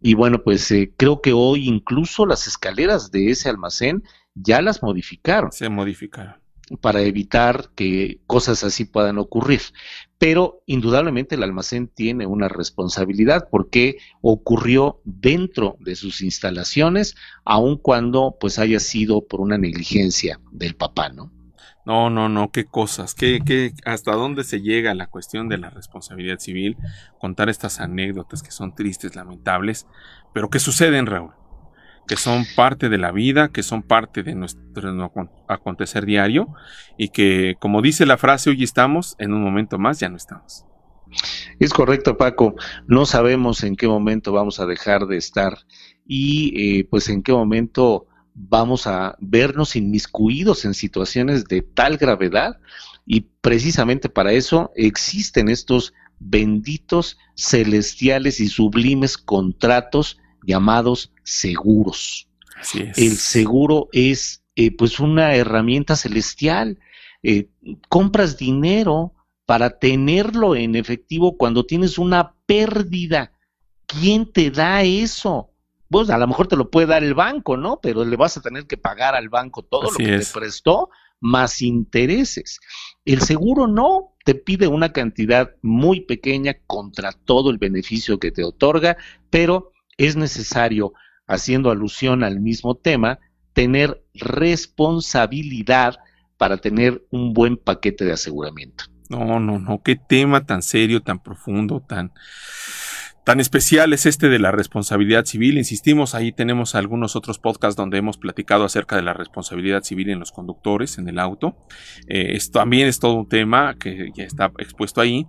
Y bueno, pues eh, creo que hoy incluso las escaleras de ese almacén ya las modificaron. Se modificaron para evitar que cosas así puedan ocurrir. Pero indudablemente el almacén tiene una responsabilidad porque ocurrió dentro de sus instalaciones, aun cuando pues haya sido por una negligencia del papá, ¿no? No, no, no, qué cosas, qué, qué, hasta dónde se llega la cuestión de la responsabilidad civil, contar estas anécdotas que son tristes, lamentables, pero que suceden, Raúl que son parte de la vida, que son parte de nuestro acontecer diario y que, como dice la frase, hoy estamos, en un momento más ya no estamos. Es correcto, Paco. No sabemos en qué momento vamos a dejar de estar y eh, pues en qué momento vamos a vernos inmiscuidos en situaciones de tal gravedad y precisamente para eso existen estos benditos celestiales y sublimes contratos llamados seguros. El seguro es eh, pues una herramienta celestial. Eh, compras dinero para tenerlo en efectivo cuando tienes una pérdida. ¿Quién te da eso? Pues a lo mejor te lo puede dar el banco, ¿no? Pero le vas a tener que pagar al banco todo lo que te prestó más intereses. El seguro no, te pide una cantidad muy pequeña contra todo el beneficio que te otorga, pero es necesario, haciendo alusión al mismo tema, tener responsabilidad para tener un buen paquete de aseguramiento. No, no, no, qué tema tan serio, tan profundo, tan Tan especial es este de la responsabilidad civil. Insistimos, ahí tenemos algunos otros podcasts donde hemos platicado acerca de la responsabilidad civil en los conductores, en el auto. Eh, esto también es todo un tema que ya está expuesto ahí.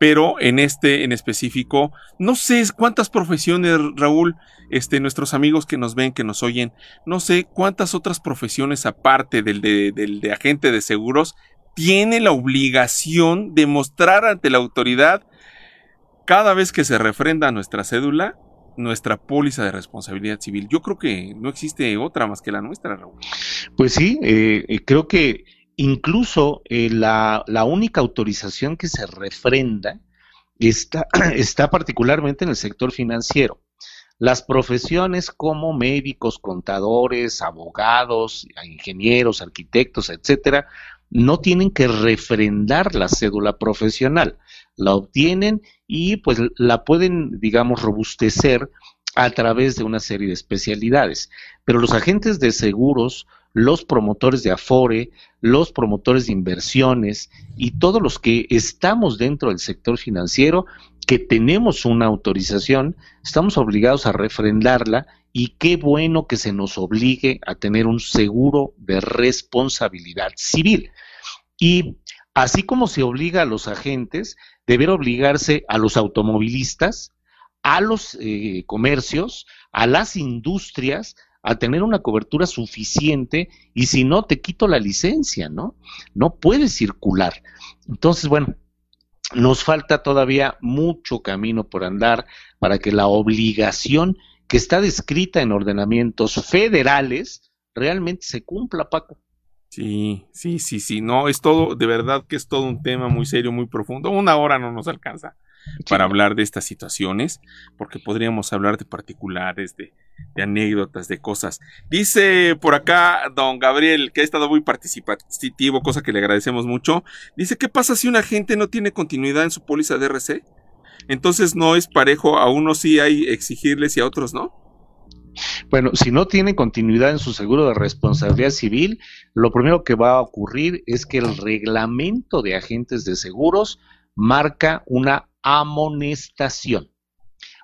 Pero en este en específico, no sé cuántas profesiones, Raúl, este, nuestros amigos que nos ven, que nos oyen, no sé cuántas otras profesiones aparte del de, del de agente de seguros tiene la obligación de mostrar ante la autoridad cada vez que se refrenda nuestra cédula, nuestra póliza de responsabilidad civil. Yo creo que no existe otra más que la nuestra, Raúl. Pues sí, eh, eh, creo que incluso eh, la, única autorización que se refrenda está, [clears throat] está particularmente en el sector financiero. Las profesiones como médicos, contadores, abogados, ingenieros, arquitectos, etcétera, no tienen que refrendar la cédula profesional, la obtienen y pues la pueden, digamos, robustecer a través de una serie de especialidades. Pero los agentes de seguros, los promotores de Afore, los promotores de inversiones y todos los que estamos dentro del sector financiero, que tenemos una autorización, estamos obligados a refrendarla y qué bueno que se nos obligue a tener un seguro de responsabilidad civil. Y así como se obliga a los agentes, deber obligarse a los automovilistas, a los eh, comercios, a las industrias, a tener una cobertura suficiente y si no, te quito la licencia, ¿no? No puedes circular. Entonces, bueno, nos falta todavía mucho camino por andar para que la obligación que está descrita en ordenamientos federales realmente se cumpla, Paco. Sí, sí, sí, sí, no, es todo, de verdad que es todo un tema muy serio, muy profundo. Una hora no nos alcanza para hablar de estas situaciones, porque podríamos hablar de particulares, de, de, anécdotas, de cosas. Dice por acá don Gabriel, que ha estado muy participativo, cosa que le agradecemos mucho. Dice, ¿qué pasa si una gente no tiene continuidad en su póliza de RC? Entonces no es parejo, a unos sí hay exigirles y a otros no. Bueno, si no tiene continuidad en su seguro de responsabilidad civil, lo primero que va a ocurrir es que el reglamento de agentes de seguros marca una amonestación.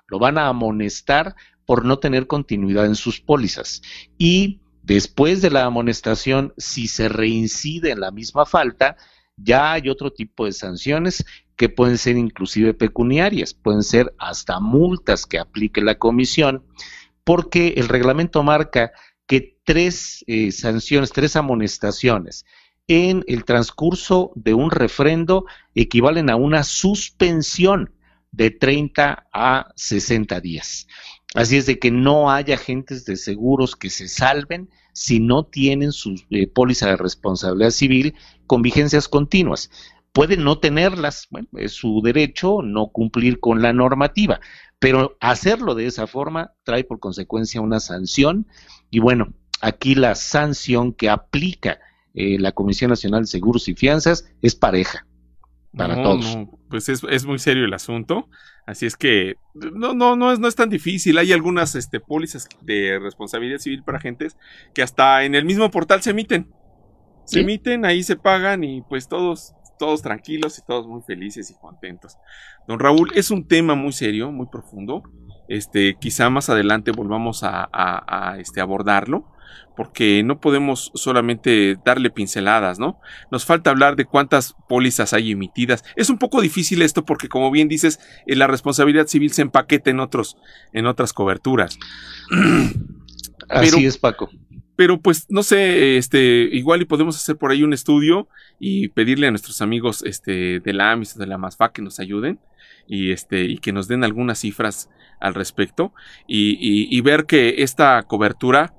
lo van a amonestar por no tener continuidad en sus pólizas. Y después de la amonestación, si se reincide en la misma falta, ya hay otro tipo de sanciones que pueden ser inclusive pecuniarias, pueden ser hasta multas que aplique la comisión, porque el reglamento marca que tres eh, sanciones, tres amonestaciones en el transcurso de un refrendo equivalen a una suspensión de 30 a 60 días. Así es de que no hay agentes de seguros que se salven si no tienen su eh, póliza de responsabilidad civil con vigencias continuas. Pueden no tenerlas, bueno, es su derecho no cumplir con la normativa, pero hacerlo de esa forma trae por consecuencia una sanción y bueno, aquí la sanción que aplica eh, la Comisión Nacional de Seguros y Fianzas es pareja para todos. pues es, es, muy serio el asunto. Así es que no, no, no es, no es tan difícil. Hay algunas este, pólizas de responsabilidad civil para agentes que hasta en el mismo portal se emiten. Se emiten, ahí se pagan y pues todos, todos tranquilos y todos muy felices y contentos. Don Raúl, es un tema muy serio, muy profundo. Este, quizá más adelante volvamos a, a este, abordarlo porque no podemos solamente darle pinceladas, ¿no? Nos falta hablar de cuántas pólizas hay emitidas. Es un poco difícil esto porque, como bien dices, eh, la responsabilidad civil se empaqueta en otros, en otras coberturas. [clears throat] Así es, Paco. Pero pues no sé, este, igual y podemos hacer por ahí un estudio y pedirle a nuestros amigos este, de la AMIS o de la MASFA que nos ayuden y este, y que nos den algunas cifras al respecto y, y ver que esta cobertura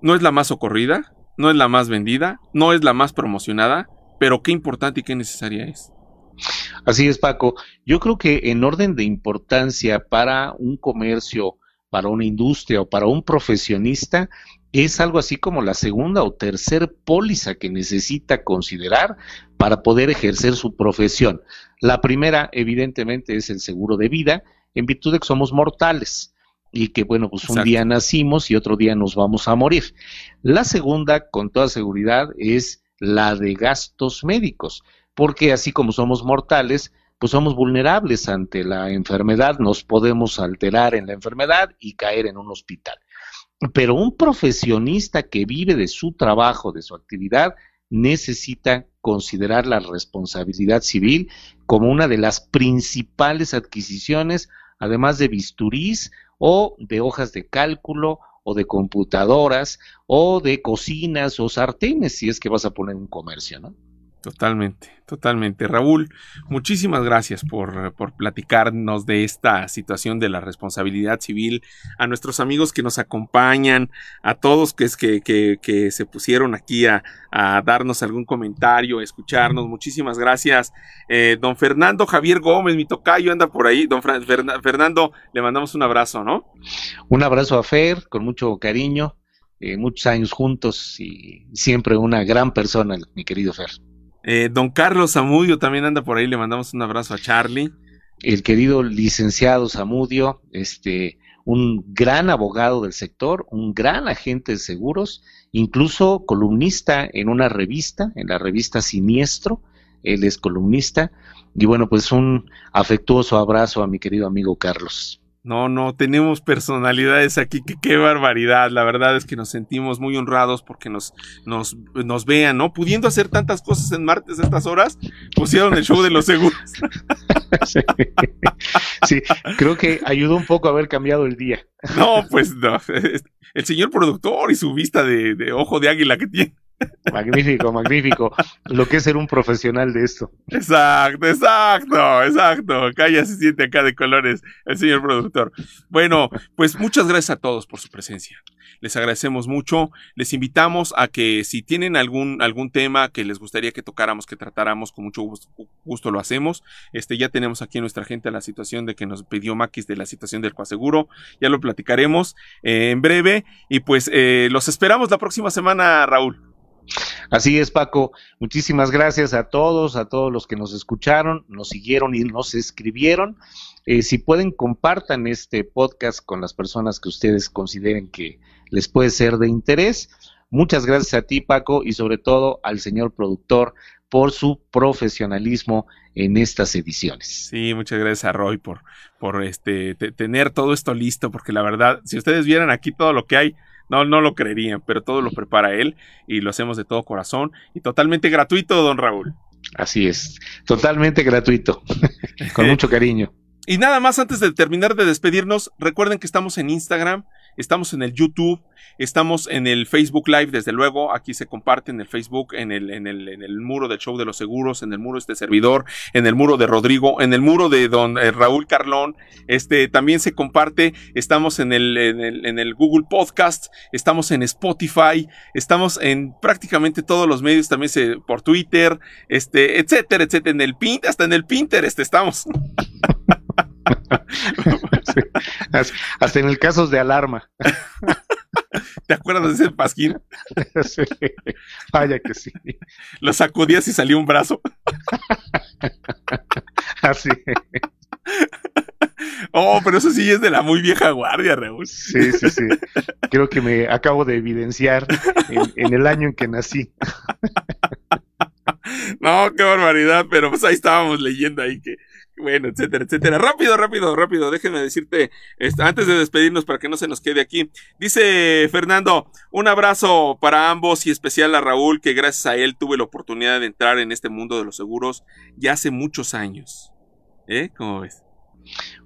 no es la más socorrida, no es la más vendida, no es la más promocionada, pero qué importante y qué necesaria es. Así es, Paco. Yo creo que en orden de importancia para un comercio, para una industria o para un profesionista, es algo así como la segunda o tercera póliza que necesita considerar para poder ejercer su profesión. La primera, evidentemente, es el seguro de vida, en virtud de que somos mortales y que bueno, pues un día nacimos y otro día nos vamos a morir. La segunda, con toda seguridad, es la de gastos médicos, porque así como somos mortales, pues somos vulnerables ante la enfermedad, nos podemos alterar en la enfermedad y caer en un hospital. Pero un profesionista que vive de su trabajo, de su actividad, necesita considerar la responsabilidad civil como una de las principales adquisiciones, además de bisturís o de hojas de cálculo o de computadoras o de cocinas o sartenes si es que vas a poner un comercio, ¿no? Totalmente, totalmente. Raúl, muchísimas gracias por, por, platicarnos de esta situación de la responsabilidad civil, a nuestros amigos que nos acompañan, a todos que, que, que, que se pusieron aquí a, a, darnos algún comentario, a escucharnos. Muchísimas gracias. Eh, don Fernando Javier Gómez, mi tocayo, anda por ahí. Don Fernando, le mandamos un abrazo, ¿no? Un abrazo a Fer, con mucho cariño. Eh, muchos años juntos y siempre una gran persona, mi querido Fer. Eh, don Carlos Zamudio también anda por ahí, le mandamos un abrazo a Charlie. El querido licenciado Zamudio, este, un gran abogado del sector, un gran agente de seguros, incluso columnista en una revista, en la revista Siniestro, él es columnista, y bueno, pues un afectuoso abrazo a mi querido amigo Carlos. No, no, tenemos personalidades aquí, que qué barbaridad. La verdad es que nos sentimos muy honrados porque nos, nos, nos vean, ¿no? Pudiendo hacer tantas cosas en martes a estas horas, pusieron el show de los seguros. [laughs] [laughs] Sí. creo que ayudó un poco a haber cambiado el día. No, pues no. El señor productor y su vista de, de ojo de águila que tiene. Magnífico, magnífico. Lo que es ser un profesional de esto. Exacto, exacto, exacto. Acá ya se siente acá de colores el señor productor. Bueno, pues muchas gracias a todos por su presencia. Les agradecemos mucho. Les invitamos a que si tienen algún, algún tema que les gustaría que tocáramos, que tratáramos, con mucho gusto, lo hacemos. Este, ya tenemos aquí a nuestra gente la situación de que nos pidió Maquis de la situación del coaseguro. Ya lo platicaremos eh, en breve. Y pues eh, los esperamos la próxima semana, Raúl. Así es, Paco. Muchísimas gracias a todos, a todos los que nos escucharon, nos siguieron y nos escribieron. Eh, si pueden, compartan este podcast con las personas que ustedes consideren que les puede ser de interés. Muchas gracias a ti, Paco, y sobre todo al señor productor por su profesionalismo en estas ediciones. Sí, muchas gracias a Roy por, por este, tener todo esto listo, porque la verdad, si ustedes vieran aquí todo lo que hay, no, no lo creerían, pero todo lo prepara él y lo hacemos de todo corazón y totalmente gratuito, don Raúl. Así es, totalmente gratuito, [laughs] con mucho cariño. Y nada más antes de terminar de despedirnos, recuerden que estamos en Instagram, estamos en el YouTube, estamos en el Facebook Live, desde luego, aquí se comparte en el Facebook, en el, en el, muro del show de los seguros, en el muro de este servidor, en el muro de Rodrigo, en el muro de don eh, Raúl Carlón, este también se comparte, estamos en el, en el, en el Google Podcast, estamos en Spotify, estamos en prácticamente todos los medios, también se, por Twitter, este, etcétera, etcétera, en el Pint, hasta en el Pinterest estamos. Hasta en el caso de alarma. [laughs] ¿Te acuerdas de ese pasquín? [laughs] vaya que sí. Lo sacudías y salió un brazo. [laughs] Así. Oh, pero eso sí es de la muy vieja guardia, Raúl. Sí, sí, sí. Creo que me acabo de evidenciar en el año en que nací. No, qué barbaridad, pero pues ahí estábamos leyendo ahí que bueno, etcétera, etcétera. Rápido, rápido, rápido. Déjenme decirte, antes de despedirnos para que no se nos quede aquí. Dice Fernando, un abrazo para ambos y especial a Raúl, que gracias a él tuve la oportunidad de entrar en este mundo de los seguros ya hace muchos años. ¿Eh? ¿Cómo ves?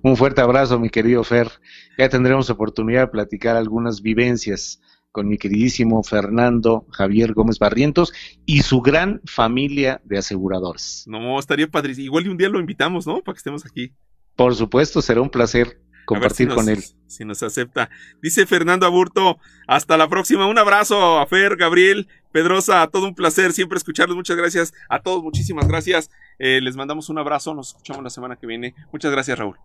Un fuerte abrazo, mi querido Fer. Ya tendremos oportunidad de platicar algunas vivencias con mi queridísimo Fernando Javier Gómez Barrientos y su gran familia de aseguradores. No, estaría padrísimo. Igual un día lo invitamos, ¿no? Para que estemos aquí. Por supuesto, será un placer compartir con él. Si nos acepta. Dice Fernando Aburto, hasta la próxima. Un abrazo a Fer, Gabriel, Pedrosa, todo un placer siempre escucharlos. Muchas gracias a todos, muchísimas gracias. Eh, les mandamos un abrazo, nos escuchamos la semana que viene. Muchas gracias, Raúl.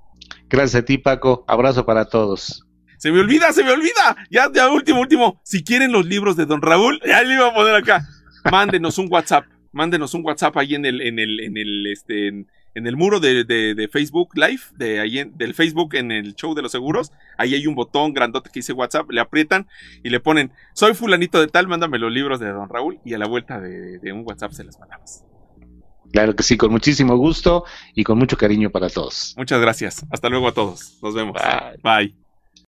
Gracias a ti, Paco. Abrazo para todos. Se me olvida, se me olvida. Ya, ya, último, último. Si quieren los libros de Don Raúl, [laughs] ya le iba a poner acá. Mándenos un WhatsApp. Mándenos un WhatsApp ahí en el, en el, en el, este, en, el muro de, de, Facebook Live, de ahí en, del Facebook en el show de los seguros. Ahí hay un botón grandote que dice WhatsApp. Le aprietan y le ponen, soy fulanito de tal, mándame los libros de Don Raúl. Y a la vuelta de, de un WhatsApp se las mandamos. Claro que sí, con muchísimo gusto y con mucho cariño para todos. Muchas gracias. Hasta luego a todos. Nos vemos. Bye. Bye.